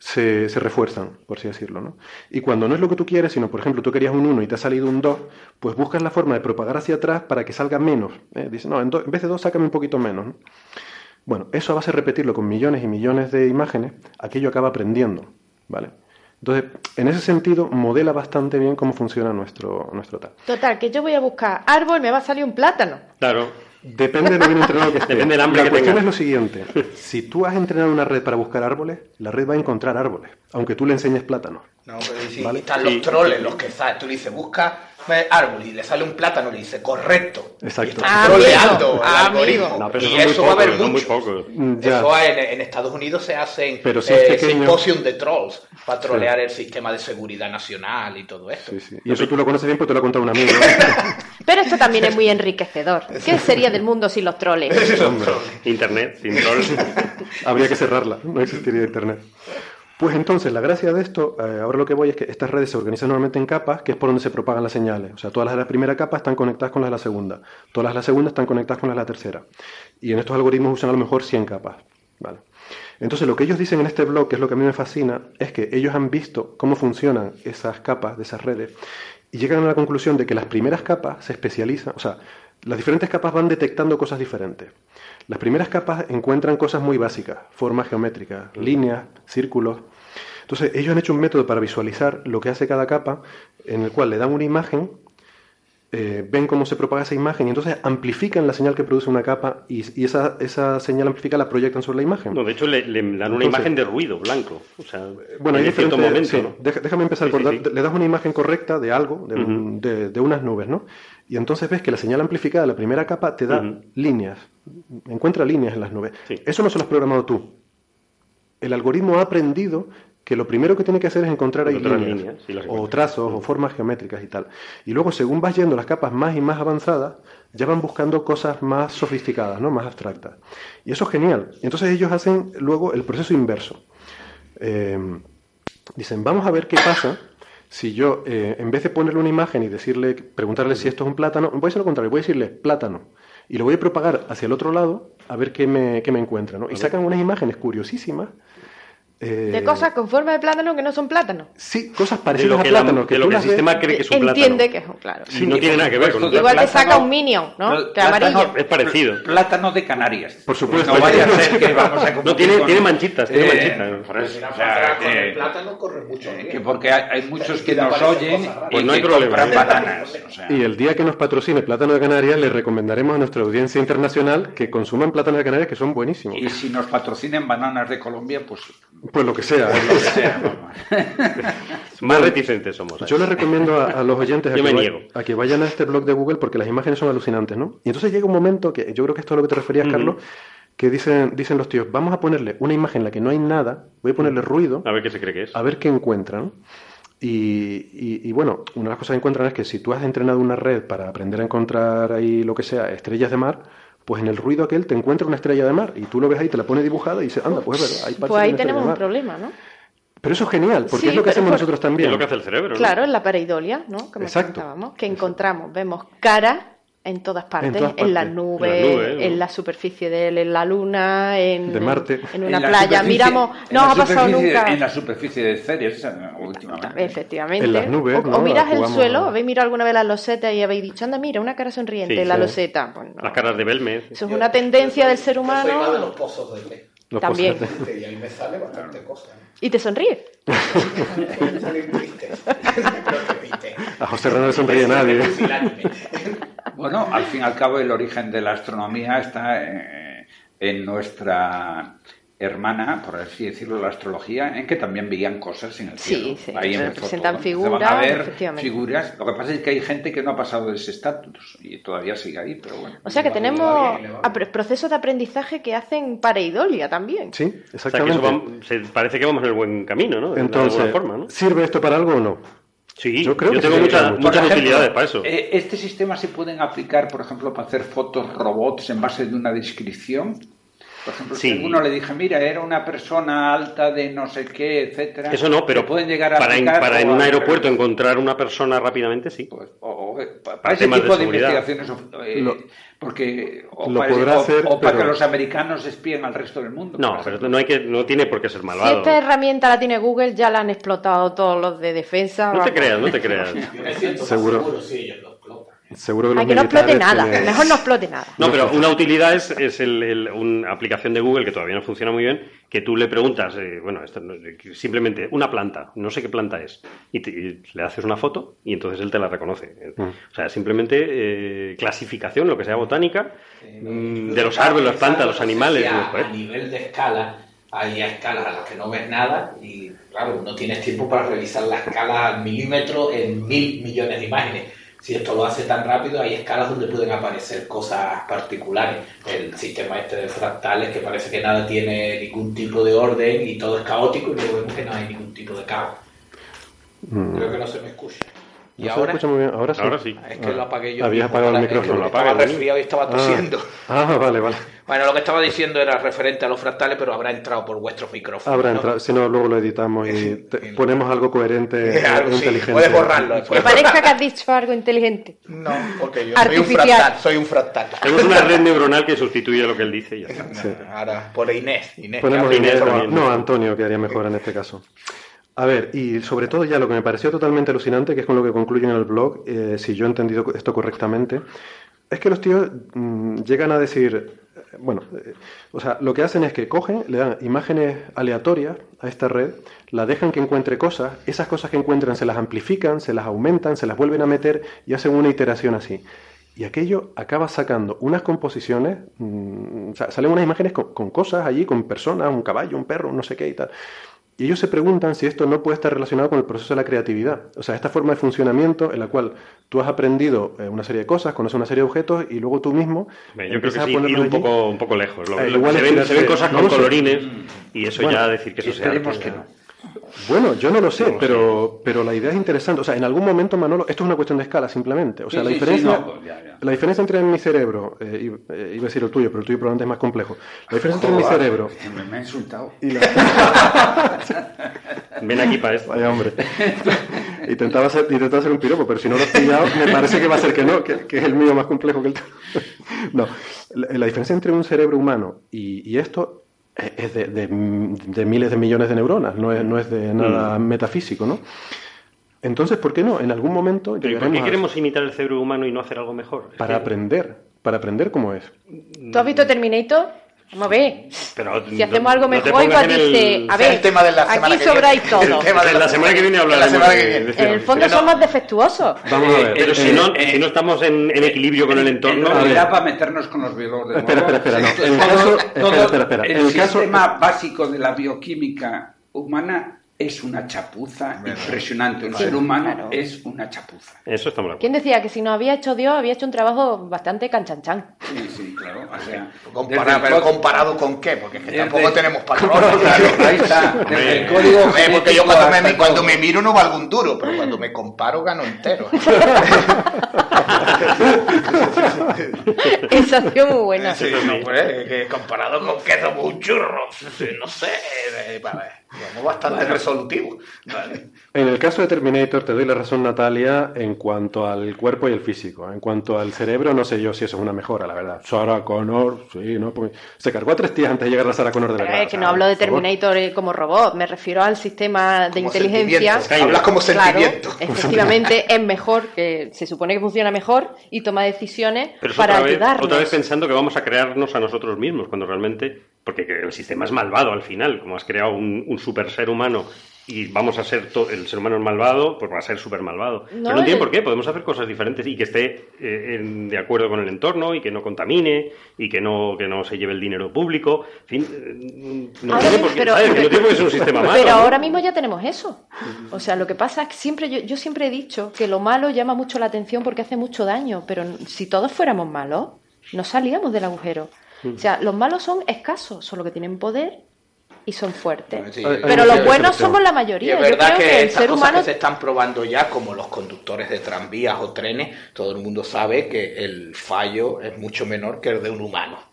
se, se refuerzan, por así decirlo. ¿no? Y cuando no es lo que tú quieres, sino, por ejemplo, tú querías un 1 y te ha salido un 2, pues buscas la forma de propagar hacia atrás para que salga menos. ¿eh? Dice, no, en, do- en vez de 2, sácame un poquito menos. ¿no? Bueno, eso a base de repetirlo con millones y millones de imágenes, aquello acaba aprendiendo, ¿vale? Entonces, en ese sentido, modela bastante bien cómo funciona nuestro, nuestro TAC. Total, que yo voy a buscar árbol, me va a salir un plátano. Claro. Depende de lo bien entrenado que estés. Depende del hambre La que cuestión es lo siguiente. Si tú has entrenado una red para buscar árboles, la red va a encontrar árboles, aunque tú le enseñes plátanos. No, pero si Vale. están los troles, los que. Tú le dices, busca árbol y le sale un plátano, le dice correcto. Exacto. Y están Amigo, troleando el amigo. algoritmo. No, pero y eso va a haber mucho. Eso en, en Estados Unidos se hacen Pero si es eh, pequeño- simposium de trolls para trolear el sistema de seguridad nacional y todo eso. Sí, sí. Y eso tú lo conoces bien porque te lo ha contado un amigo. Pero esto también es muy enriquecedor. ¿Qué sería del mundo sin los troles? Internet, sin troll. Habría que cerrarla, no existiría Internet. Pues entonces, la gracia de esto, eh, ahora lo que voy es que estas redes se organizan normalmente en capas, que es por donde se propagan las señales. O sea, todas las de la primera capa están conectadas con las de la segunda. Todas las de la segunda están conectadas con las de la tercera. Y en estos algoritmos usan a lo mejor 100 capas. ¿vale? Entonces, lo que ellos dicen en este blog, que es lo que a mí me fascina, es que ellos han visto cómo funcionan esas capas de esas redes y llegan a la conclusión de que las primeras capas se especializan, o sea, las diferentes capas van detectando cosas diferentes. Las primeras capas encuentran cosas muy básicas, formas geométricas, líneas, círculos. Entonces, ellos han hecho un método para visualizar lo que hace cada capa, en el cual le dan una imagen, eh, ven cómo se propaga esa imagen y entonces amplifican la señal que produce una capa y, y esa, esa señal amplificada la proyectan sobre la imagen. No, de hecho, le, le dan una Entonces- imagen de ruido blanco. O sea, Bueno, hay cierto diferentes- momento, sí, ¿no? deja- déjame empezar Sí, por sí, dar- sí. le das una imagen correcta de algo, de- de unas nubes, ¿no? Y entonces ves que la señal amplificada de la primera capa te da líneas, encuentra líneas en las nubes. Sí. Eso no se lo has programado tú. El algoritmo ha aprendido que lo primero que tiene que hacer es encontrar ahí líneas, líneas, sí, las o trazos, o formas geométricas y tal. Y luego, según vas yendo las capas más y más avanzadas, ya van buscando cosas más sofisticadas, ¿no? Más abstractas. Y eso es genial. Y entonces ellos hacen luego el proceso inverso. Eh, dicen, vamos a ver qué pasa si yo, eh, en vez de ponerle una imagen y decirle, preguntarle si esto es un plátano, voy a hacer lo contrario, voy a decirle plátano. Y lo voy a propagar hacia el otro lado a ver qué me, qué me encuentra. ¿no? Y sacan unas imágenes curiosísimas. Eh, De cosas con forma de plátano que no son plátanos. Sí, cosas parecidas que, a plátano. de lo que el sistema cree que es un Entiende plátano. que es un claro. Y no tiene nada que ver con Igual te plátano- saca un minion, ¿no? Que amarillo. plátano- Es parecido. Plátano de Canarias. Por supuesto. No vaya a ser que vamos a No, tiene, con- tiene manchitas, tiene Eh, manchitas. por eso, Mira, o sea, Fran, con que- el plátano corre mucho. eh, que porque hay, hay muchos que Te nos oyen y Pues no hay que problema, compran bananas. o sea. Y el día que nos patrocine Plátano de Canarias, le recomendaremos a nuestra audiencia internacional que consuman plátanos de Canarias que son buenísimos. Y si nos patrocinen bananas de Colombia, pues Pues lo que sea. lo que sea, vamos. Más reticentes somos. Yo les recomiendo a, a los oyentes a que, me vay- niego. a que vayan a este blog de Google porque las imágenes son alucinantes, ¿no? Y entonces llega un momento que yo creo que esto es a lo que te referías. Carlos, que dicen, dicen los tíos, vamos a ponerle una imagen en la que no hay nada, voy a ponerle ruido, A ver qué se cree que es. a ver qué encuentran. Y, y- y, bueno, una de las cosas que encuentran es que si tú has entrenado una red para aprender a encontrar ahí lo que sea, estrellas de mar, pues en el ruido aquel te encuentra una estrella de mar y tú lo ves ahí, te la pone dibujada y dices, anda, pues es verdad, hay Pues ahí tenemos un problema, ¿no? Pero eso es genial, porque Sí, es lo que hacemos por- nosotros Es también. lo que hace el cerebro. ¿no? Claro, en la pareidolia, ¿no? Como Exacto. comentábamos, que encontramos, vemos caras en todas partes, en, todas partes. las En nubes, las nubes, ¿no? en la superficie de él, en la luna, en, De Marte. en una En la playa. Miramos, no la ha pasado nunca. En la superficie de Ceres, esa, últimamente. Efectivamente. En las nubes, o, ¿no? o miras el suelo, habéis mirado alguna vez las losetas y habéis dicho, anda, mira, una cara sonriente Sí, la sí. loseta. Pues no. Las caras de Belmez. Eso es una tendencia del ser Yo soy más de los humano. pozos de. Los También. postres. Y ahí me sale bastante cosas. Y te sonríe. A José Rano no le sonríe nadie. Anime. Bueno, al fin y al cabo el origen de la astronomía está eh, en nuestra hermana, por así decirlo, la astrología, en que también veían cosas en el Sí, cielo. sí, Ahí empezó representan todo. Figuras, a ver figuras. Lo que pasa es que hay gente que no ha pasado de ese estatus y todavía sigue ahí, pero bueno. O sea que tenemos procesos de aprendizaje que hacen pareidolia también. Sí, O sea, que exactamente. eso va- se- parece que vamos en el buen camino, ¿no? De Entonces, alguna forma, ¿no? ¿sirve esto para algo o no? Sí, yo creo que tengo sí, muchas, muchas ejemplo, utilidades para eso. eh, ¿Este sistema se pueden aplicar, por ejemplo, para hacer fotos robots en base de una descripción? Por ejemplo, Sí. si alguno le dije, mira, era una persona alta de no sé qué, etcétera. Eso no, pero ¿se pueden llegar a para, en, para en un aeropuerto encontrar una persona rápidamente, sí. Pues, o, o, eh, pa- para, Para ese temas de tipo de, seguridad. investigaciones, eh, Lo- porque o, lo para, podrá o- hacer, o para pero- que los americanos espíen al resto del mundo. No, pero no, hay que, no tiene por qué ser Si malvado. esta herramienta la tiene Google, ya la han explotado todos los de defensa. No te creas, no te creas. Yo Seguro. seguro si ellos lo explotan. Seguro que los no explote nada. tienen- Mejor no explote nada. No, pero una utilidad es, es el- el- una aplicación de Google que todavía no funciona muy bien, que tú le preguntas, eh, bueno, esto no- simplemente una planta, no sé qué planta es, y, te- y le haces una foto y entonces él te la reconoce. Mm. O sea, simplemente eh, clasificación, lo que sea botánica, Eh, mm, de los árboles, las plantas, los animales. A, ¿no? a nivel de escala, hay escalas a las que no ves nada y, claro, no tienes tiempo para revisar la escala al milímetro en mil millones de imágenes. Si esto lo hace tan rápido, hay escalas donde pueden aparecer cosas particulares. El sistema este de fractales, que parece que nada tiene ningún tipo de orden y todo es caótico, y luego vemos que no hay ningún tipo de caos. Mm. Creo que no se me escucha. Y ahora, escucha muy bien. Ahora sí. Ahora sí. es que lo apagué yo. Habías mismo, apagado el ahora, es que micrófono, lo Estaba resfriado y estaba tosiendo. Ah, ah, vale, vale. Bueno, lo que estaba diciendo era referente a los fractales, pero habrá entrado por vuestros micrófonos. Habrá ¿no? entrado, si no, luego lo editamos y te- ponemos algo coherente Algo, sí, inteligente. puedes borrarlo Que después. parezca que has dicho algo inteligente. No, porque yo soy un fractal, soy un fractal. Tenemos una red neuronal que sustituye lo que él dice y ya está. Sí. Ahora, por Inés. Inés Ponemos que Inés, no, también. no, Antonio quedaría mejor en este caso. A ver, y sobre todo ya lo que me pareció totalmente alucinante, que es con lo que concluyen en el blog, eh, si yo he entendido esto correctamente, es que los tíos mm, llegan a decir, eh, bueno, eh, o sea, lo que hacen es que cogen, le dan imágenes aleatorias a esta red, la dejan que encuentre cosas, esas cosas que encuentran se las amplifican, se las aumentan, se las vuelven a meter y hacen una iteración así. Y aquello acaba sacando unas composiciones, mm, sea, salen unas imágenes con, con cosas allí, con personas, un caballo, un perro, no sé qué y tal. Y ellos se preguntan si esto no puede estar relacionado con el proceso de la creatividad. O sea, esta forma de funcionamiento en la cual tú has aprendido eh, una serie de cosas, conoces una serie de objetos y luego tú mismo... Yo creo que empiezas a sí, ir un allí. poco, un poco lejos. Lo- Eh, lo- igual se, es ven, tirarse- se ven cosas no con colorines y eso Bueno, ya decir que eso sea que no. Bueno, yo no lo sé, No lo pero, pero la idea es interesante. O sea, en algún momento, Manolo, esto es una cuestión de escala simplemente. O sea, Sí, la sí, sí, diferencia, no, pues ya, ya. la diferencia entre mi cerebro, eh, iba eh, iba a decir el tuyo, pero el tuyo probablemente es más complejo. La diferencia entre mi cerebro Me, me ha insultado. y la... Ven aquí para esto. Vaya hombre. intentaba, hacer, intentaba hacer un piropo, pero si no lo has pillado, me parece que va a ser que no, que, que es el mío más complejo que el tuyo. no, la, la diferencia entre un cerebro humano y, y esto es de, de- de miles de millones de neuronas, no es, no es de nada metafísico, ¿no? Entonces, ¿por qué no? En algún momento Pero ¿y ¿por qué a- queremos imitar el cerebro humano y no hacer algo mejor? Es para que- aprender, para aprender cómo es. ¿Tú has visto Terminator? Vamos a ver. Pero Si no- hacemos algo no mejor, pongas igual el- dice, a ver, el tema de la semana aquí que sobráis viene. todo. El tema de la semana que viene La hablaremos semana de- que viene. En el cerebro. fondo Pero- somos defectuosos. Vamos a ver. Pero si eh, no, si no estamos en, en equilibrio con el entorno, En para meternos con los biólogos de Espera, espera, espera, no. el caso- espera, todo espera, espera. El, En el caso- sistema básico de la bioquímica humana es una chapuza impresionante. Un ser humano claro. es una chapuza. eso estamos ¿Quién decía que si nos había hecho Dios, había hecho un trabajo bastante canchanchan? Sí, sí, claro. O sea, Comparado, pero co- comparado con qué, porque es que Desde- tampoco tenemos patrones. Claro, ahí está. Desde el código porque yo cuando me, cuando me miro no valgo un duro, pero cuando me comparo gano entero. Esa ha sido muy buena. Sí, no, pues, eh, comparado con que somos un churro, no sé, eh, a ver, somos bastante resolutivos. Vale. En el caso de Terminator te doy la razón, Natalia, en cuanto al cuerpo y el físico. En cuanto al cerebro, no sé yo si eso es una mejora, la verdad. Sarah Connor, sí, ¿no? Pues se cargó a tres tías antes de llegar a Sarah Connor de Pero verdad. es que o no hablo de. Terminator eh, como robot, me refiero al sistema de Como inteligencia. Hablas como Claro, sentimiento. efectivamente es mejor, que se supone que funciona mejor y toma decisiones Pero es para otra vez, ayudarnos. otra vez pensando que vamos a crearnos a nosotros mismos, cuando realmente, porque que el sistema es malvado al final, como has creado un, un super ser humano y vamos a ser el ser humano es malvado, pues va a ser súper malvado. No, Pero no tiene el- por qué, podemos hacer cosas diferentes y que esté eh, en- de acuerdo con el entorno y que no contamine y que no, que no se lleve el dinero público. En fin, eh, no tiene por qué, ser un sistema malo. Pero ¿no? ahora mismo ya tenemos eso. O sea, lo que pasa es que siempre yo, yo siempre he dicho que lo malo llama mucho la atención porque hace mucho daño, pero si todos fuéramos malos, no salíamos del agujero. O sea, los malos son escasos, son los que tienen poder y son fuertes. Sí, Pero los buenos somos la Y mayoría. es Yo verdad creo que, que el ser humano que se están probando ya, como los conductores de tranvías o trenes, todo el mundo sabe que el fallo es mucho menor que el de un humano.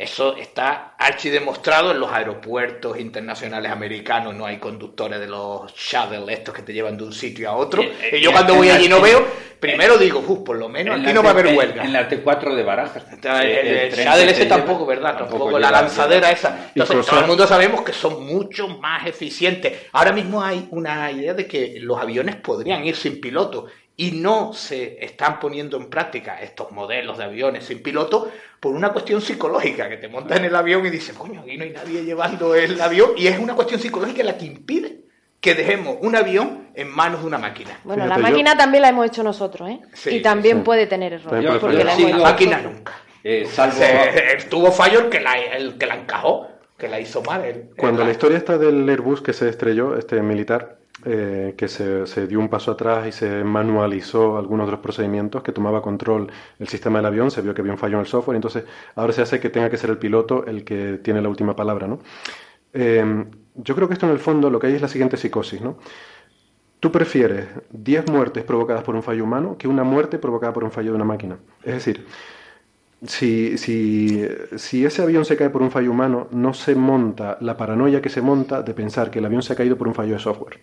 Eso está archidemostrado en los aeropuertos internacionales americanos. No hay conductores de los shuttle estos que te llevan de un sitio a otro. Eh, eh, y yo eh, cuando voy allí no veo, primero digo, "Uf, por lo menos En aquí no va a haber huelga. En la T4 de Barajas. Entonces, el, El shuttle ese tampoco, ¿verdad? Tampoco, tampoco la lleva- lanzadera esa. Entonces, todo el mundo sabemos que son mucho más eficientes. Ahora mismo hay una idea de que los aviones podrían ir sin piloto y no se están poniendo en práctica estos modelos de aviones sin piloto por una cuestión psicológica, que te montas en el avión y dices, coño, aquí no hay nadie llevando el avión, y es una cuestión psicológica la que impide que dejemos un avión en manos de una máquina. Bueno, Fíjate, la yo- máquina también la hemos hecho nosotros, ¿eh? Sí, y también sí. puede tener errores. Porque la Sí, hemos la máquina nosotros. nunca. Eh, salvo... Se- tuvo fallo el que la, el que la encajó, que la hizo mal. el- Cuando el- la historia está del Airbus que se estrelló, este militar, eh, que se, dio un paso atrás y se manualizó algunos de los procedimientos, que tomaba control el sistema del avión, se vio que había un fallo en el software, entonces ahora se hace que tenga que ser el piloto el que tiene la última palabra, ¿no? Eh, yo creo que esto en el fondo lo que hay es la siguiente psicosis, ¿no? Tú prefieres 10 muertes provocadas por un fallo humano que una muerte provocada por un fallo de una máquina. Es decir, si, si, si ese avión se cae por un fallo humano, no se monta la paranoia que se monta de pensar que el avión se ha caído por un fallo de software.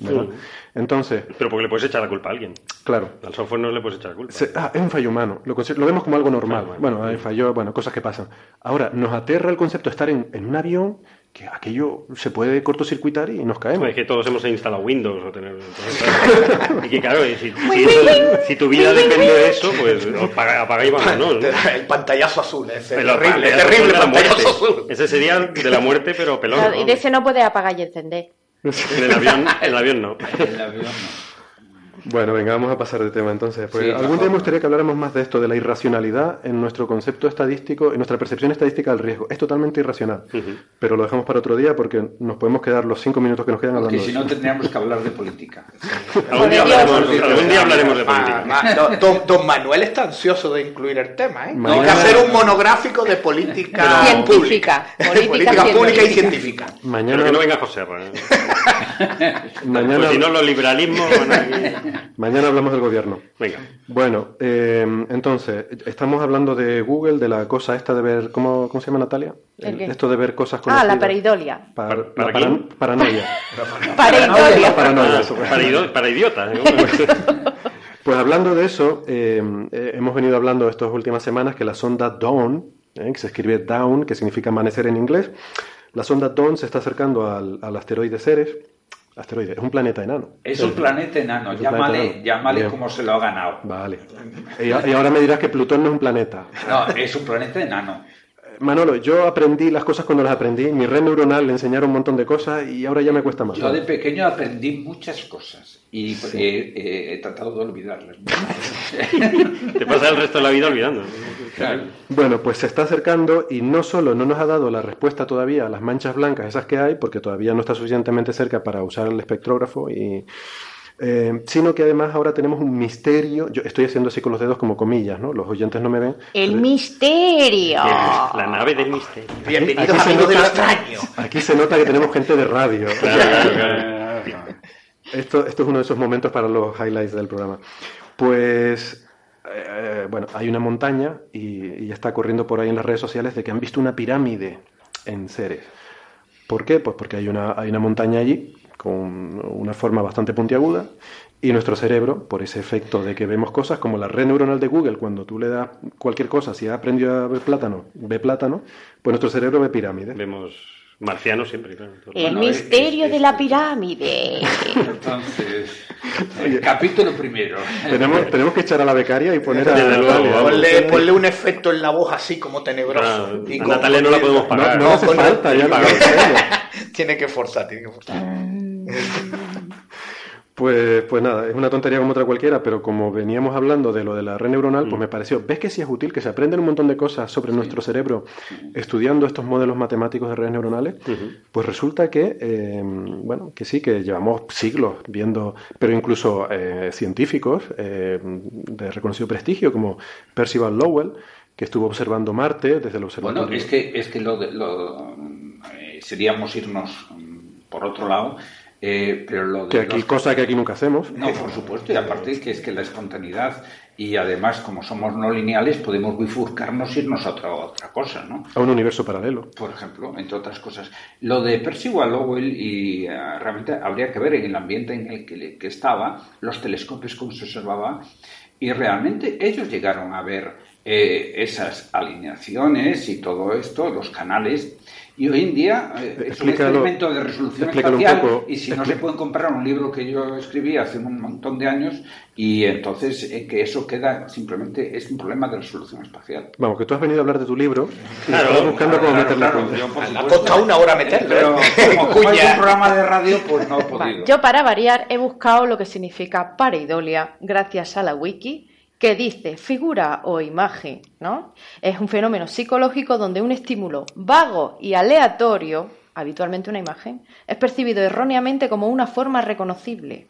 ¿Verdad? Entonces, Pero porque le puedes echar la culpa a alguien. claro, Al software no le puedes echar la culpa. se- ah, es un fallo humano. Lo, lo vemos como algo normal. Claro, Bueno, hay fallo, bueno, cosas que pasan. Ahora, nos aterra el concepto de estar en, en un avión que aquello se puede cortocircuitar y nos caemos. Es que todos hemos instalado Windows o tener. y que claro, si, si eso- si tu vida depende de eso, pues apaga, apaga y vámonos. ¿no? El pantallazo azul, es Pero terrible, pantallazo terrible la pantallazo azul. Ese sería de la muerte, pero pelón. Claro, ¿no? Y de ese no puedes apagar y encender. En el avión, en el avión no. El avión no. Bueno, venga, vamos a pasar de tema entonces. Pues Sí, algún mejor. día me gustaría que habláramos más de esto, de la irracionalidad en nuestro concepto estadístico, en nuestra percepción estadística del riesgo. Es totalmente irracional, pero lo dejamos para otro día porque nos podemos quedar los cinco minutos que nos quedan Porque hablando si de no tendríamos que hablar de política. Algún día hablaremos, algún día hablaremos de Ah, política. ma- don, don- don Manuel está ansioso de incluir el tema, ¿eh? Mañana- Hay que hacer un monográfico de política Científica. pública. Política pública y científica. científica. Pero Mañana, que no venga José ¿eh? mañana, Pues si no, los liberalismos mañana hablamos del gobierno. Venga. Bueno, eh, entonces, estamos hablando de Google, de la cosa esta de ver, ¿cómo, cómo se llama Natalia? ¿El qué? esto de ver cosas Ah, conocidas. la pareidolia. Par- ¿Para- la para paran- quién? paranoia. Pareidolia. Paranoia, Ah, para, para idiotas. ¿eh? Pues hablando de eso, eh, eh, hemos venido hablando estas últimas semanas que la sonda Dawn, eh, que se escribe Down, que significa amanecer en inglés, la sonda Dawn se está acercando al, al asteroide Ceres. Asteroide, es un planeta enano. Es un planeta enano. Un planeta Llámale, enano. llámale Bien. como se lo ha ganado. Vale. Y ahora me dirás que Plutón no es un planeta. No, es un planeta enano. Manolo, yo aprendí las cosas cuando las aprendí. Mi red neuronal le enseñaron un montón de cosas y ahora ya me cuesta más. Yo de pequeño aprendí muchas cosas y eh, eh, he tratado de olvidarlas. Te pasa el resto de la vida olvidando. Claro. Bueno, pues se está acercando y no solo no nos ha dado la respuesta todavía a las manchas blancas, esas que hay, porque todavía no está suficientemente cerca para usar el espectrógrafo, y, eh, sino que además ahora tenemos un misterio. Yo estoy haciendo así con los dedos como comillas, ¿no? Los oyentes no me ven. El misterio. La nave del misterio. Bienvenidos Aquí nota- extraño. Aquí se nota que tenemos gente de radio. Claro, claro, claro. Esto, esto es uno de esos momentos para los highlights del programa. Pues, eh, bueno, hay una montaña y, y ya está corriendo por ahí en las redes sociales de que han visto una pirámide en Ceres. ¿Por qué? Pues porque hay una, hay una montaña allí con una forma bastante puntiaguda y nuestro cerebro, por ese efecto de que vemos cosas como la red neuronal de Google, cuando tú le das cualquier cosa, si ha aprendido a ver plátano, ve plátano, pues nuestro cerebro ve pirámide. Vemos marcianos siempre, claro. El Bueno, misterio es- de la pirámide. Entonces, el capítulo primero. Tenemos, tenemos que echar a la becaria y poner a Desde luego, Natalia. vamos. Ponle, ponle un efecto en la voz así como tenebroso. Claro, Y a Natalia no la podemos No, pagar. no hace con- falta, ya lo. Tiene que forzar, tiene que forzar. Pues, pues nada, es una tontería como otra cualquiera, pero como veníamos hablando de lo de la red neuronal, pues me pareció, ¿ves que sí es útil? Que se aprenden un montón de cosas sobre nuestro cerebro estudiando estos modelos matemáticos de redes neuronales. Pues resulta que, eh, bueno, que sí, que llevamos siglos viendo, pero incluso eh, científicos eh, de reconocido prestigio, como Percival Lowell, que estuvo observando Marte desde el observatorio. Bueno, es que, es que lo, de- lo, eh, seríamos irnos mm, por otro lado, eh, pero lo de que aquí, los- cosa que aquí nunca hacemos. No, por supuesto, y aparte que es que la espontaneidad y además como somos no lineales podemos bifurcarnos y irnos a otra, a otra cosa, ¿no? A un universo paralelo. Por ejemplo, entre otras cosas. Lo de Percival Lowell y eh, realmente habría que ver en el ambiente en el que, que estaba, los telescopios cómo se observaba y realmente ellos llegaron a ver eh, esas alineaciones y todo esto, los canales. Y hoy en día eh, es un experimento de resolución espacial poco. y si no se pueden comprar un libro que yo escribí hace un montón de años y entonces eh, que eso queda simplemente es un problema de resolución espacial. Vamos, que tú has venido a hablar de tu libro y Claro, estás buscando cómo Claro, meterle claro, cuña. una hora meterlo. Pero ¿eh? como, como es Cuña. un programa de radio, pues no he podido. Yo para variar he buscado lo que significa pareidolia gracias a la wiki que dice figura o imagen, ¿no? Es un fenómeno psicológico donde un estímulo vago y aleatorio, habitualmente una imagen, es percibido erróneamente como una forma reconocible.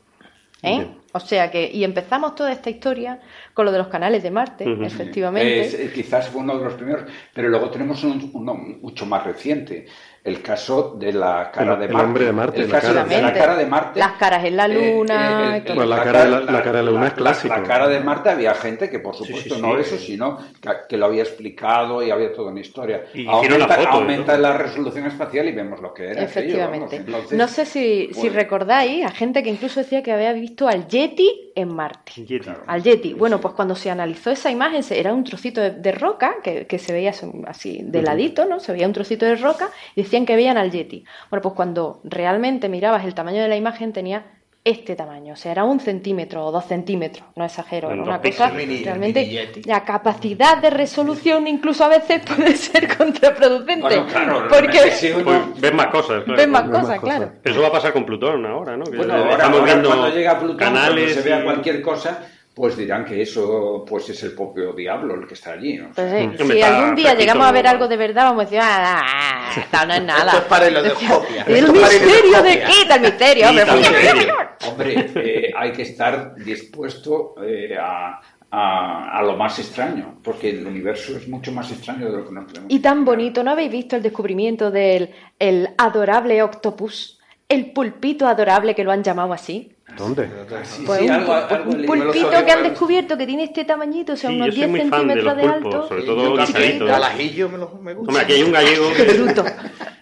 ¿eh? O sea que, y empezamos toda esta historia con lo de los canales de Marte, efectivamente. Es, eh, quizás fue uno de los primeros, pero luego tenemos un- uno mucho más reciente, el caso de la cara El- de el Marte. hombre de Marte, el la caso cara. de la cara de Marte. Las caras en la luna y todo. Bueno, la cara de la- la cara de la luna es clásico. La, cara de Marte había gente que, por supuesto, sí, no sí. eso, sino que, que lo había explicado y había toda una historia. Y hicieron la aumenta foto, aumenta ¿no? la resolución espacial y vemos lo que era. aquello, Efectivamente. vamos, entonces, no sé si, si bueno. recordáis a gente que incluso decía que había visto al Yeti en Marte. Yeti. Al Yeti. Bueno, pues cuando se analizó esa imagen, se- era un trocito de, de roca que, que se veía así de ladito, ¿no? Se veía un trocito de roca y decían que veían al Yeti. Bueno, pues cuando realmente mirabas el tamaño de la imagen tenía este tamaño, o sea, era un centímetro o dos centímetros, no exagero, era En una cosa. Mini- realmente mini la capacidad de resolución incluso a veces puede ser contraproducente, Bueno, claro, porque sí, Pues ves más cosas. claro. ves más Ves más cosas, cosas. claro. Eso va a pasar con Plutón ahora, ¿no? Que Bueno, ahora, estamos ahora viendo cuando llega Plutón, canales cuando se vea y- cualquier cosa, pues dirán que eso pues es el propio diablo el que está allí. ¿no? Pues sí, Hombre, si está algún día llegamos a ver algo de verdad, vamos a decir, ah, ah, esto no es nada. Esto es paraleloscopia. ¿El Esto es misterio de paraleloscopia. qué? Del misterio, hombre. tal misterio. Hombre, eh, hay que estar dispuesto eh, a, a- a lo más extraño, porque el universo es mucho más extraño de lo que nos podemos Y tan bonito, ¿no habéis visto el descubrimiento del el adorable octopus? El pulpito adorable que lo han llamado así. ¿Dónde? Sí, Pues sí, un, algo- algo un pulpito que han descubierto que tiene este tamañito, o sea, Sí, unos yo soy 10 muy fan de centímetros los de, pulpos, alto. sobre todo guisaditos. al ajillo me, lo- me gusta. Hombre, aquí hay un gallego que... Bruto.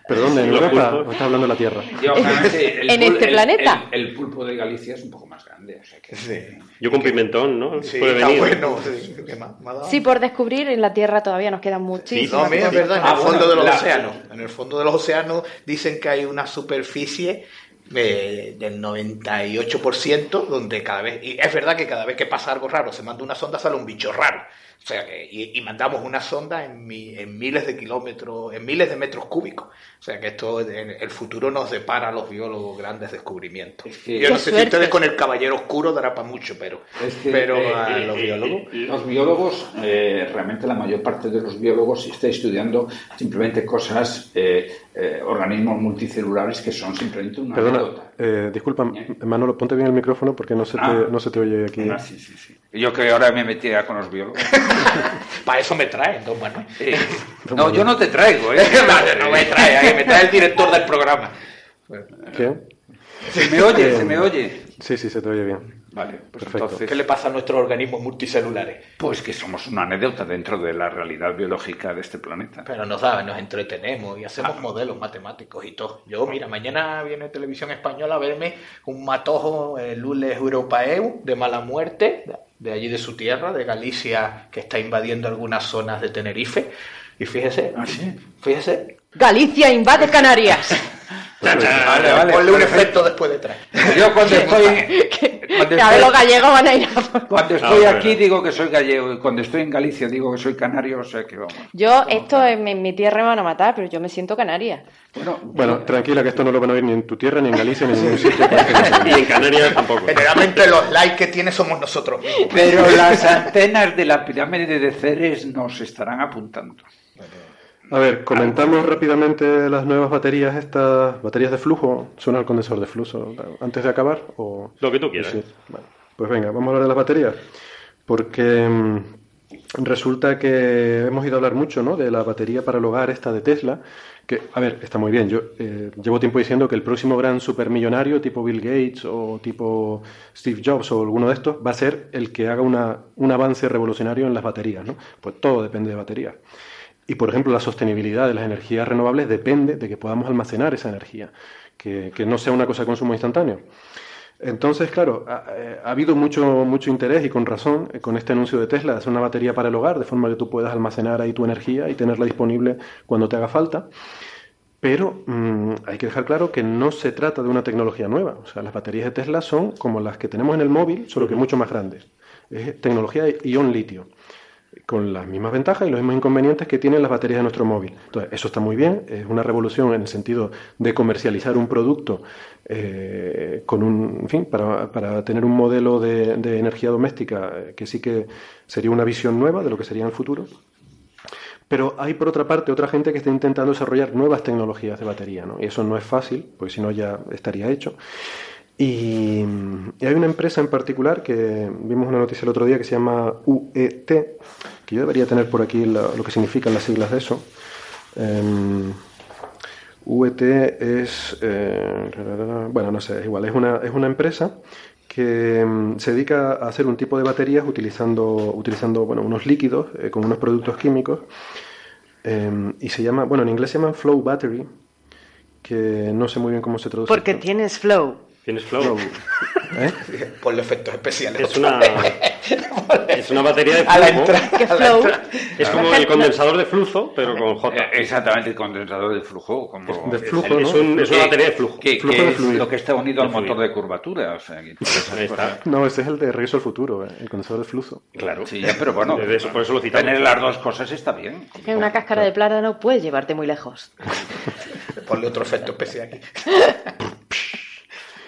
¿Pero dónde? ¿En Europa? ¿O estás hablando de la Tierra? Yo, el En este el- planeta. El, el pulpo de Galicia es un poco más grande. O sea que, Sí, Yo con pimentón, ¿no? sí Puede está venir. bueno. sí, por descubrir, en la Tierra todavía nos quedan No, muchísimas mira, es verdad, en Ah, el fondo bueno, de los océanos. En el fondo de los océanos dicen que hay una superficie eh, del 98% donde cada vez, y es verdad que cada vez que pasa algo raro, se manda una sonda, sale un bicho raro. O sea que, y, y mandamos una sonda en, mi- en miles de kilómetros, en miles de metros cúbicos. O sea que esto, en el futuro nos depara a los biólogos grandes descubrimientos. Es que- Yo no sé si ustedes con el caballero oscuro dará para mucho, pero, Es que, pero eh, a eh, los eh, biólogos. eh, los biólogos, eh, realmente la mayor parte de los biólogos está estudiando simplemente cosas, eh, eh, organismos multicelulares que son simplemente una Perdona, anécdota. eh, disculpa, Manolo, ponte bien el micrófono porque no se te, Ah. no se te oye aquí. Ah, sí, sí, sí. Yo que ahora me metía con los biólogos. Para eso me traen, don Manuel. Eh, no, yo no te traigo, ¿eh? no me trae, me trae el director del programa. ¿Qué? Se me oye, se me oye. Sí, sí, se te oye bien. Vale, pues Perfecto. entonces... ¿Qué le pasa a nuestros organismos multicelulares? Pues que somos una anécdota dentro de la realidad biológica de este planeta. Pero nos da, nos entretenemos y hacemos modelos matemáticos y todo. Yo, mira, mañana viene Televisión Española a verme un matojo, el Lules Europaeu, de mala muerte, de allí de su tierra, de Galicia, que está invadiendo algunas zonas de Tenerife. Y fíjese, ¿Ah, sí? fíjese, Galicia invade Canarias. Vale, vale. Ponle un efecto después detrás. Yo cuando estoy, cuando Que a ver, estoy- los gallegos van a ir a por- cuando estoy aquí digo que soy gallego y cuando estoy en Galicia digo que soy canario, o sea que vamos. Yo, esto en mi, en mi tierra me van a matar, pero yo me siento canaria. Bueno, Bueno, tranquila, que esto no lo van a oír ni en tu tierra, ni en Galicia, ni en ningún sitio. Y en Canarias tampoco. Generalmente los likes que tiene somos nosotros mismos. pero las antenas de la pirámide de Ceres nos estarán apuntando. A ver, comentamos rápidamente las nuevas baterías, estas baterías de flujo. ¿Suena el condensador de flujo antes de acabar? O... Lo que tú quieras. Sí, bueno, pues venga, vamos a hablar de las baterías. Porque mm, resulta que hemos ido a hablar mucho ¿no? de la batería para el hogar, esta de Tesla. Que, a ver, está muy bien. Yo eh, llevo tiempo diciendo que el próximo gran supermillonario, tipo Bill Gates o tipo Steve Jobs o alguno de estos, va a ser el que haga una, un avance revolucionario en las baterías. ¿no? Pues todo depende de baterías. Y, por ejemplo, la sostenibilidad de las energías renovables depende de que podamos almacenar esa energía, que, que no sea una cosa de consumo instantáneo. Entonces, claro, ha, eh, ha habido mucho, mucho interés y con razón eh, con este anuncio de Tesla de hacer una batería para el hogar, de forma que tú puedas almacenar ahí tu energía y tenerla disponible cuando te haga falta. Pero mm, hay que dejar claro que no se trata de una tecnología nueva. O sea, las baterías de Tesla son como las que tenemos en el móvil, solo que mucho más grandes. Es tecnología de ion litio con las mismas ventajas y los mismos inconvenientes que tienen las baterías de nuestro móvil. Entonces, eso está muy bien, es una revolución en el sentido de comercializar un producto eh, con un, en fin, para, para tener un modelo de, de energía doméstica eh, que sí que sería una visión nueva de lo que sería en el futuro. Pero hay, por otra parte, otra gente que está intentando desarrollar nuevas tecnologías de batería, ¿no? Y eso no es fácil, porque si no ya estaría hecho. Y, y hay una empresa en particular que vimos una noticia el otro día que se llama UET, que yo debería tener por aquí la- lo que significan las siglas de eso. Em, UET es, eh, bueno, no sé, es igual, es una, es una empresa que mm, se dedica a hacer un tipo de baterías utilizando, utilizando bueno, unos líquidos eh, con unos productos químicos em, y se llama, bueno, en inglés se llaman Flow Battery, que no sé muy bien cómo se traduce. Porque esto. tienes flow. Tienes flow. ¿Eh? Ponle efectos especiales. Es una, es una batería de A la flujo. entrada. ¿Qué a la flow? entrada. Es como el condensador de flujo, pero con J. Eh, Exactamente, el condensador de flujo. Como, De flujo, Es, ¿no? un- es una batería de flujo. de es lo que está unido al motor de curvatura. O sea, está. No, ese es el de Regreso al Futuro, ¿eh? el condensador de flujo. Claro. Sí, pero bueno, De eso- por eso lo citamos. tener las dos cosas está bien. Que una cáscara de plátano puede llevarte muy lejos. Ponle otro efecto especial aquí.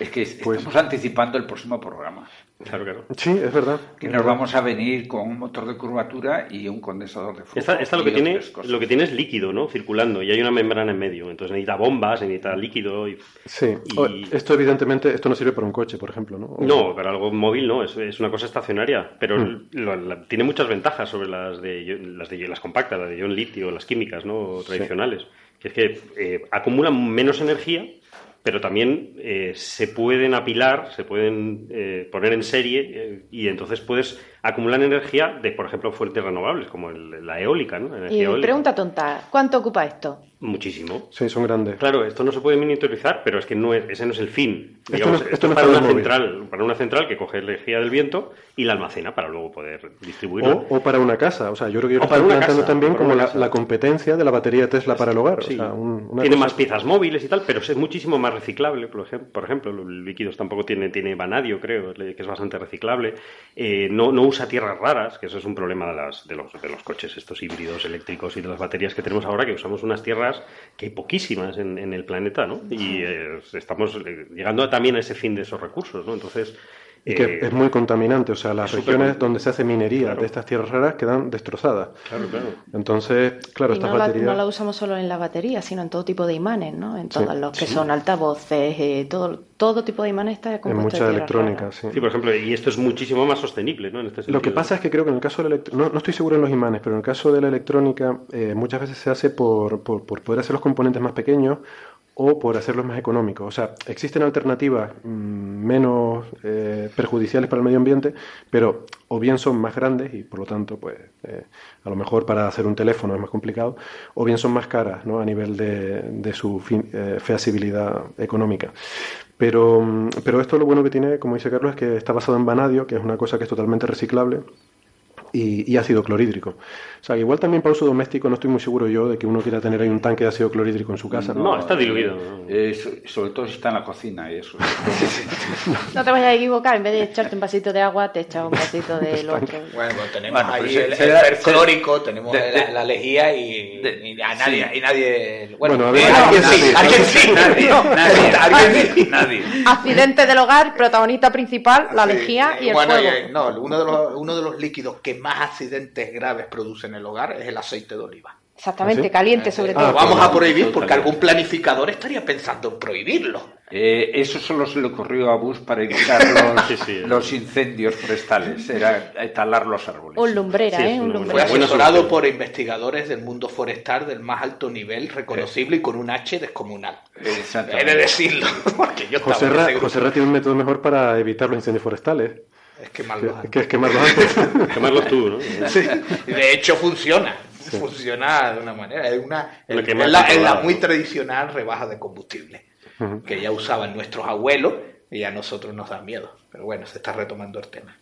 Es que Pues- estamos anticipando el próximo programa. Claro, claro. Sí, es verdad. Que nos vamos a venir con un motor de curvatura y un condensador de flujo. Esta, esta lo, que tiene, lo que tiene es líquido, ¿no? Circulando. Y hay una membrana en medio. Entonces necesita bombas, necesita líquido. Y... Sí, Y- esto evidentemente, esto no sirve para un coche, por ejemplo, ¿no? O- No, pero algo móvil no, es, es una cosa estacionaria, pero Mm. lo- la- tiene muchas ventajas sobre las de las de las compactas, las de ion litio, las químicas, ¿no? tradicionales, que es que eh, acumulan menos energía, pero también eh, se pueden apilar, se pueden eh, poner en serie eh, y entonces puedes acumular energía de, por ejemplo, fuentes renovables como el- la eólica, ¿no? Energía Y eólica. pregunta tonta, ¿cuánto ocupa esto? Muchísimo. Sí, son grandes. Claro, esto no se puede monitorizar, pero es que no es, ese no es el fin. Esto Digamos, no- esto, esto no es para una móvil. central, para una central que coge energía del viento y la almacena para luego poder distribuirla. O, o para una casa, o sea, yo creo que yo estoy una planteando casa, también como la, competencia de la batería Tesla para el hogar. Sí. O sea, un- una tiene cosa- más piezas móviles y tal, pero es muchísimo más reciclable. Por ejemplo, por ejemplo el líquidos tampoco tiene, tiene vanadio, creo, que es bastante reciclable. Eh, no, no usa tierras raras, que eso es un problema de, las, de, los, de los coches, estos híbridos eléctricos y de las baterías que tenemos ahora, que usamos unas tierras que hay poquísimas en, el planeta, ¿no? Y eh, estamos eh, llegando también a ese fin de esos recursos, ¿no? Entonces... Y que eh, es muy contaminante, o sea, las regiones donde se hace minería Claro. de estas tierras raras quedan destrozadas. Claro, claro. Entonces, claro, y estas no la, baterías... no la usamos solo en la batería, sino en todo tipo de imanes, ¿no? En todos los que sí. son altavoces, eh, todo, todo tipo de imanes está en compuesto mucha de electrónica, sí. Sí, por ejemplo, y esto es muchísimo más sostenible, ¿no? En este Lo que pasa es que creo que en el caso de la elect- no, no estoy seguro en los imanes, pero en el caso de la electrónica eh, muchas veces se hace por, por, por poder hacer los componentes más pequeños o por hacerlos más económicos. O sea, existen alternativas mm, menos eh, perjudiciales para el medio ambiente, pero o bien son más grandes y por lo tanto, pues eh, a lo mejor para hacer un teléfono es más complicado, o bien son más caras ¿no? a nivel de, de su eh, feasibilidad económica. Pero, mm, pero esto lo bueno que tiene, como dice Carlos, es que está basado en vanadio, que es una cosa que es totalmente reciclable y ácido clorhídrico. O sea, que igual también para uso doméstico no estoy muy seguro yo de que uno quiera tener ahí un tanque de ácido clorhídrico en su casa. No, está diluido. Eh, so- sobre todo si está en la cocina y eso. No te vayas a equivocar, en vez de echarte un vasito de agua, te echas un vasito del otro. Bueno, tenemos Bueno, ahí el, se el perclórico, tenemos de- la, de- la lejía y, de- y a nadie, sí. y nadie Bueno, bueno, a ver, eh, alguien nadie, sí, alguien sí, Nadie, nadie. Accidente del hogar, protagonista principal, la lejía sí. y el Bueno, fuego. y- no, uno de, los, uno de los líquidos que más accidentes graves produce en el hogar es el aceite de oliva. Exactamente, ¿Ah, sí? caliente sobre Lo Ah, todo. vamos a prohibir porque algún planificador estaría pensando en prohibirlo. Eh, eso solo se le ocurrió a Bush para evitar los, Sí, sí. los incendios forestales, era eh, talar los árboles. Un lumbrera, ¿eh? Un Fue lumbrera. buena asesorado por investigadores del mundo forestal del más alto nivel reconocible y con un H descomunal. Exactamente. He de decirlo, porque yo José Ra. José Ra tiene un método mejor para evitar los incendios forestales, Es que mal lo que, que es quemarlos antes. Quemarlos tú, ¿no? Sí, de hecho funciona. Funciona de una manera. Es una, es quema la, es la controlada. muy tradicional rebaja de combustible que ya usaban nuestros abuelos y a nosotros nos da miedo. Pero bueno, se está retomando el tema.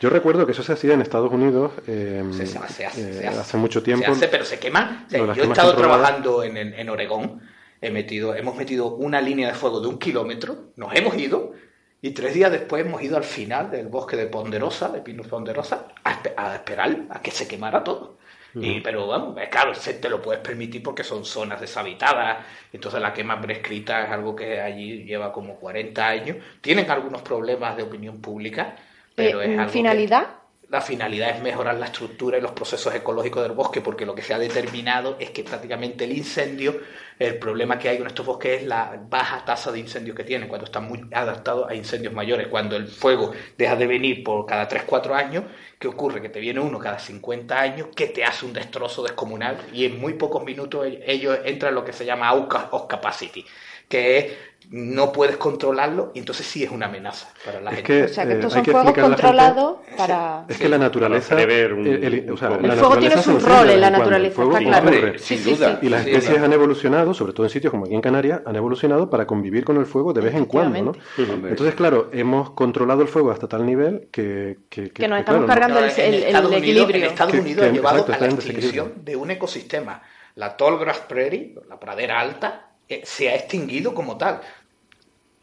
Yo recuerdo que eso se hacía en Estados Unidos eh, Se, se hace, se hace, eh, se hace. hace mucho tiempo. Se hace, pero se. O sea, las yo he estado trabajando en, en, en Oregón. He metido, hemos metido una línea de fuego de un kilómetro. Nos hemos ido. Y tres días después hemos ido al final del bosque de Ponderosa, de Pinus Ponderosa, a, espe- a esperar a que se quemara todo. Y, pero vamos, eh, claro, se te lo puedes permitir porque son zonas deshabitadas, entonces la quema prescrita es algo que allí lleva como 40 años. Tienen algunos problemas de opinión pública, pero Eh, es algo que- ¿Finalidad? La finalidad es mejorar la estructura y los procesos ecológicos del bosque, porque lo que se ha determinado es que prácticamente el incendio, el problema que hay con estos bosques es la baja tasa de incendios que tienen, cuando están muy adaptados a incendios mayores. Cuando el fuego deja de venir por cada 3-4 años, ¿qué ocurre? Que te viene uno cada 50 años que te hace un destrozo descomunal y en muy pocos minutos ellos entran en lo que se llama off capacity, que es no puedes controlarlo y entonces sí es una amenaza para la Es gente. que, O sea, que eh, estos hay son que fuegos controlados para... Es que la naturaleza. Un- el, el- o sea, un la El fuego tiene su rol en de la naturaleza, está claro. Sí, sí, duda. sí. Y las Sí, especies claro. han evolucionado, sobre todo en sitios como aquí en Canarias, han evolucionado para convivir con el fuego de vez en cuando, ¿no? Entonces, claro, hemos controlado el fuego hasta tal nivel que... Que, Que nos estamos cargando No, el- Estados equilibrio. En Estados Unidos que- ha llevado exacto, a la extinción de un ecosistema. La Tallgrass Prairie, la pradera alta, eh, se ha extinguido como tal.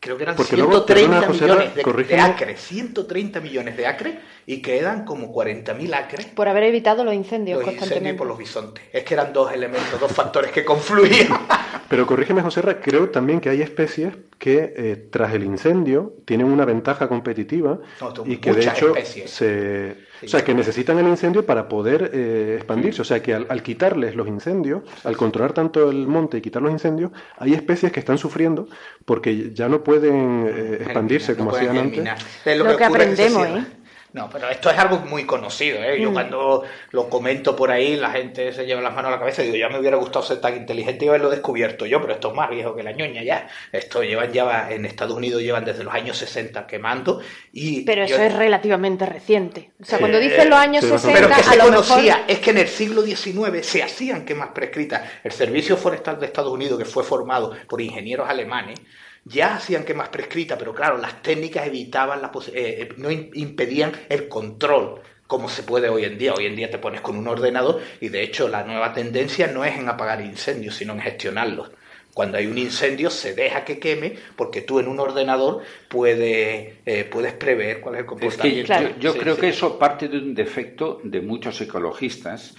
Creo que eran Porque luego, 130 perdona, José Ra, millones de, de acres. 130 millones de acres y quedan como 40.000 acres Por haber evitado los incendios los incendios constantemente. por los bisontes. Es que eran dos elementos, dos factores que confluían. Pero corrígeme, José Ra, creo también que hay especies que eh, tras el incendio tienen una ventaja competitiva No, y que de hecho se... Sí. O sea, que necesitan el incendio para poder eh, expandirse. O sea, que al, al quitarles los incendios, al controlar tanto el monte y quitar los incendios, hay especies que están sufriendo porque ya no pueden eh, expandirse No como pueden hacían germinar. antes. Es Lo que aprendemos. ¿eh? No, pero esto es algo muy conocido, ¿eh? Yo Mm. cuando lo comento por ahí, la gente se lleva las manos a la cabeza y digo, ya me hubiera gustado ser tan inteligente y haberlo descubierto yo, pero esto es más viejo que la ñoña ya. Esto llevan ya, en Estados Unidos llevan desde los años 60 quemando y... Pero eso yo- es relativamente reciente. O sea, Sí. cuando dicen los años Sí, más o 60, Pero que a se mejor... conocía, es que en el siglo XIX se hacían quemas prescritas. El Servicio Forestal de Estados Unidos, que fue formado por ingenieros alemanes, ya hacían quemas prescritas, pero claro, las técnicas evitaban la posi- eh, eh, no im- impedían el control como se puede hoy en día. Hoy en día te pones con un ordenador y de hecho la nueva tendencia no es en apagar incendios, sino en gestionarlos. Cuando hay un incendio se deja que queme porque tú en un ordenador puedes, eh, puedes prever cuál es el Es que comportamiento. Claro. yo, yo Sí, creo sí. que eso parte de un defecto de muchos ecologistas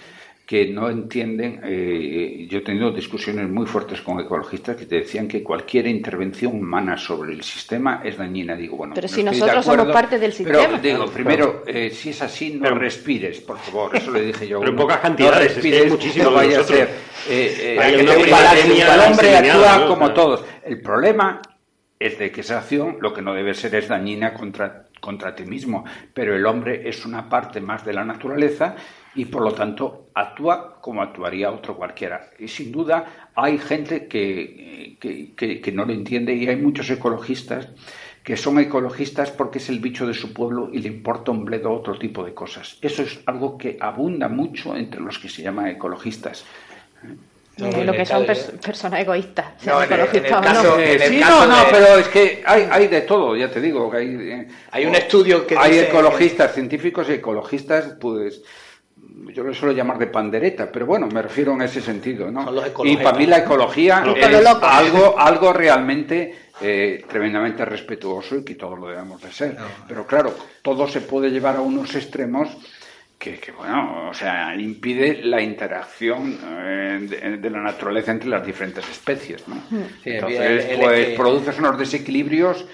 que no entienden. eh, yo he tenido discusiones muy fuertes con ecologistas que te decían que cualquier intervención humana sobre el sistema es dañina. Digo, bueno, Pero no si estoy de nosotros somos parte del Pero sistema. digo, primero, eh, si es así, no Pero- respires, por favor. Eso le dije yo. a Pero en pocas cantidades, No es que hay respires, no de vaya a ser. eh, eh, Hay una el hombre actúa como todos. El problema es de que esa acción lo que no debe ser es dañina contra, contra ti mismo, pero el hombre es una parte más de la naturaleza y por lo tanto actúa como actuaría otro cualquiera. Y sin duda hay gente que, que, que- no lo entiende y hay muchos ecologistas que son ecologistas porque es el bicho de su pueblo y le importa un bledo otro tipo de cosas. Eso es algo que abunda mucho entre los que se llaman ecologistas. Eh, lo que son pers- personas egoístas, No, en en el no. caso- en el sí, caso no, no, pero es que hay, hay de todo, ya te digo. Que hay, eh, Hay un estudio que Hay dice- ecologistas, científicos y ecologistas, pues yo lo suelo llamar de pandereta, pero bueno, me refiero en ese sentido, ¿no? Son los y para mí la ecología es algo, algo realmente eh, tremendamente respetuoso y que todos lo debemos de ser. Pero claro, todo se puede llevar a unos extremos que, que, bueno, o sea, impide la interacción eh, de, de la naturaleza entre las diferentes especies, ¿no? Sí, Entonces, el- el- pues el- produces unos desequilibrios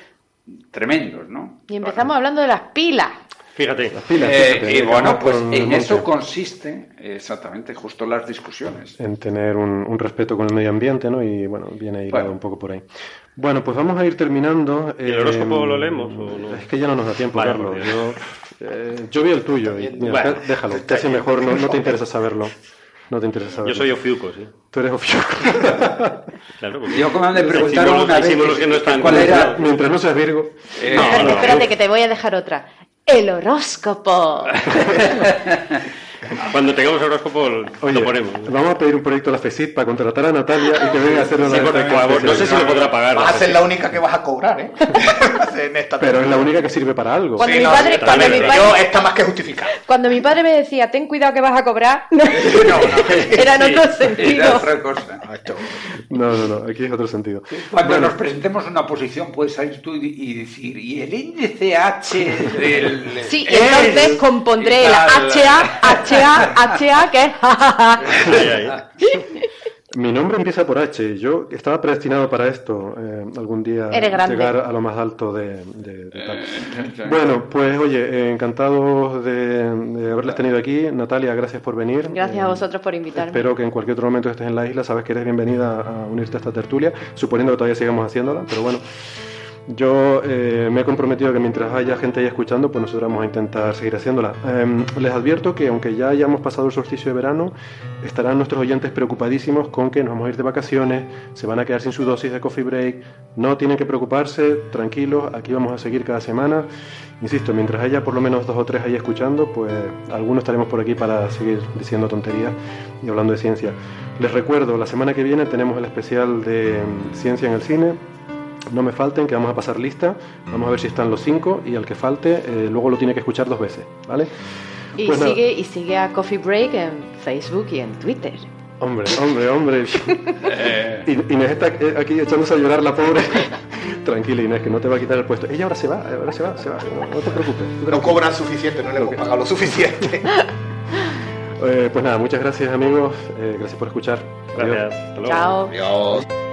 tremendos, ¿no? Y empezamos hablando de las pilas. Fíjate. Pilas, Eh, fíjate, y bueno, pues en Monte. eso consiste exactamente justo las discusiones. en tener un, un respeto con el medio ambiente, ¿no? Y bueno, viene ahí Bueno. un poco por ahí. Bueno, pues vamos a ir terminando. ¿Y el eh, horóscopo lo leemos o no? Es que ya no nos da tiempo, Vaya, Carlos. Yo, eh, yo vi el tuyo y mira, Bueno. déjalo, casi mejor, no, no te interesa saberlo. No te interesa saberlo. Yo soy Ofiuco, sí. Tú eres ofiuco. Claro, porque- Yo como me preguntaron una vez que no están cuál era Mientras no seas Virgo. eh, No, espérate, no. espérate, que te voy a dejar otra. El horóscopo. Cuando tengamos horóscopo Oye, lo ponemos. vamos a pedir un proyecto a la FECIT para contratar a Natalia y que venga a hacernos Sí, la por favor, no sé si lo podrá pagar. Vas a la ser la única que vas a cobrar, ¿eh? en esta Pero es la única que sirve para algo. Cuando Sí, mi no, padre- cuando mi Yo padre- está más que justificado. Cuando mi padre me decía, ten cuidado que vas a cobrar, no. era en otro era sentido. otra cosa. No, no, no, aquí es otro sentido. Cuando Bueno, nos presentemos en una posición, puedes salir tú y, decir, y el índice H del... Sí, y entonces es- compondré el tal. HA, HA, HA, que es. Mi nombre empieza por H. Yo estaba predestinado para esto, eh, algún día llegar a lo más alto de, de- de tal. Bueno, pues oye, eh, encantados de, de haberles tenido aquí. Natalia, gracias por venir. Gracias Eh, a vosotros por invitarme. Espero que en cualquier otro momento estés en la isla, sabes que eres bienvenida a unirte a esta tertulia, suponiendo que todavía sigamos haciéndola, pero bueno. Yo eh, me he comprometido que mientras haya gente ahí escuchando, pues nosotros vamos a intentar seguir haciéndola. Em, les advierto que aunque ya hayamos pasado el solsticio de verano, estarán nuestros oyentes preocupadísimos con que nos vamos a ir de vacaciones, se van a quedar sin su dosis de coffee break. No tienen que preocuparse, tranquilos, aquí vamos a seguir cada semana. Insisto, mientras haya por lo menos dos o tres ahí escuchando, pues algunos estaremos por aquí para seguir diciendo tonterías y hablando de ciencia. Les recuerdo, la semana que viene tenemos el especial de mm, ciencia en el cine. No me falten, que vamos a pasar lista. Vamos a ver si están los cinco y al que falte, eh, luego lo tiene que escuchar dos veces, ¿vale? Y, Pues nada. sigue, y sigue a Coffee Break en Facebook y en Twitter. Hombre, hombre, hombre. Y- Inés está eh, aquí echándose a llorar la pobre. Tranquila, Inés, que no te va a quitar el puesto. Ella ahora se va, ahora se va, se va. No, no te preocupes. no cobran suficiente, no le hemos pagado lo suficiente. Eh, pues nada, muchas gracias amigos. Eh, gracias por escuchar. Adiós. Gracias. Hasta luego. Chao. Adiós.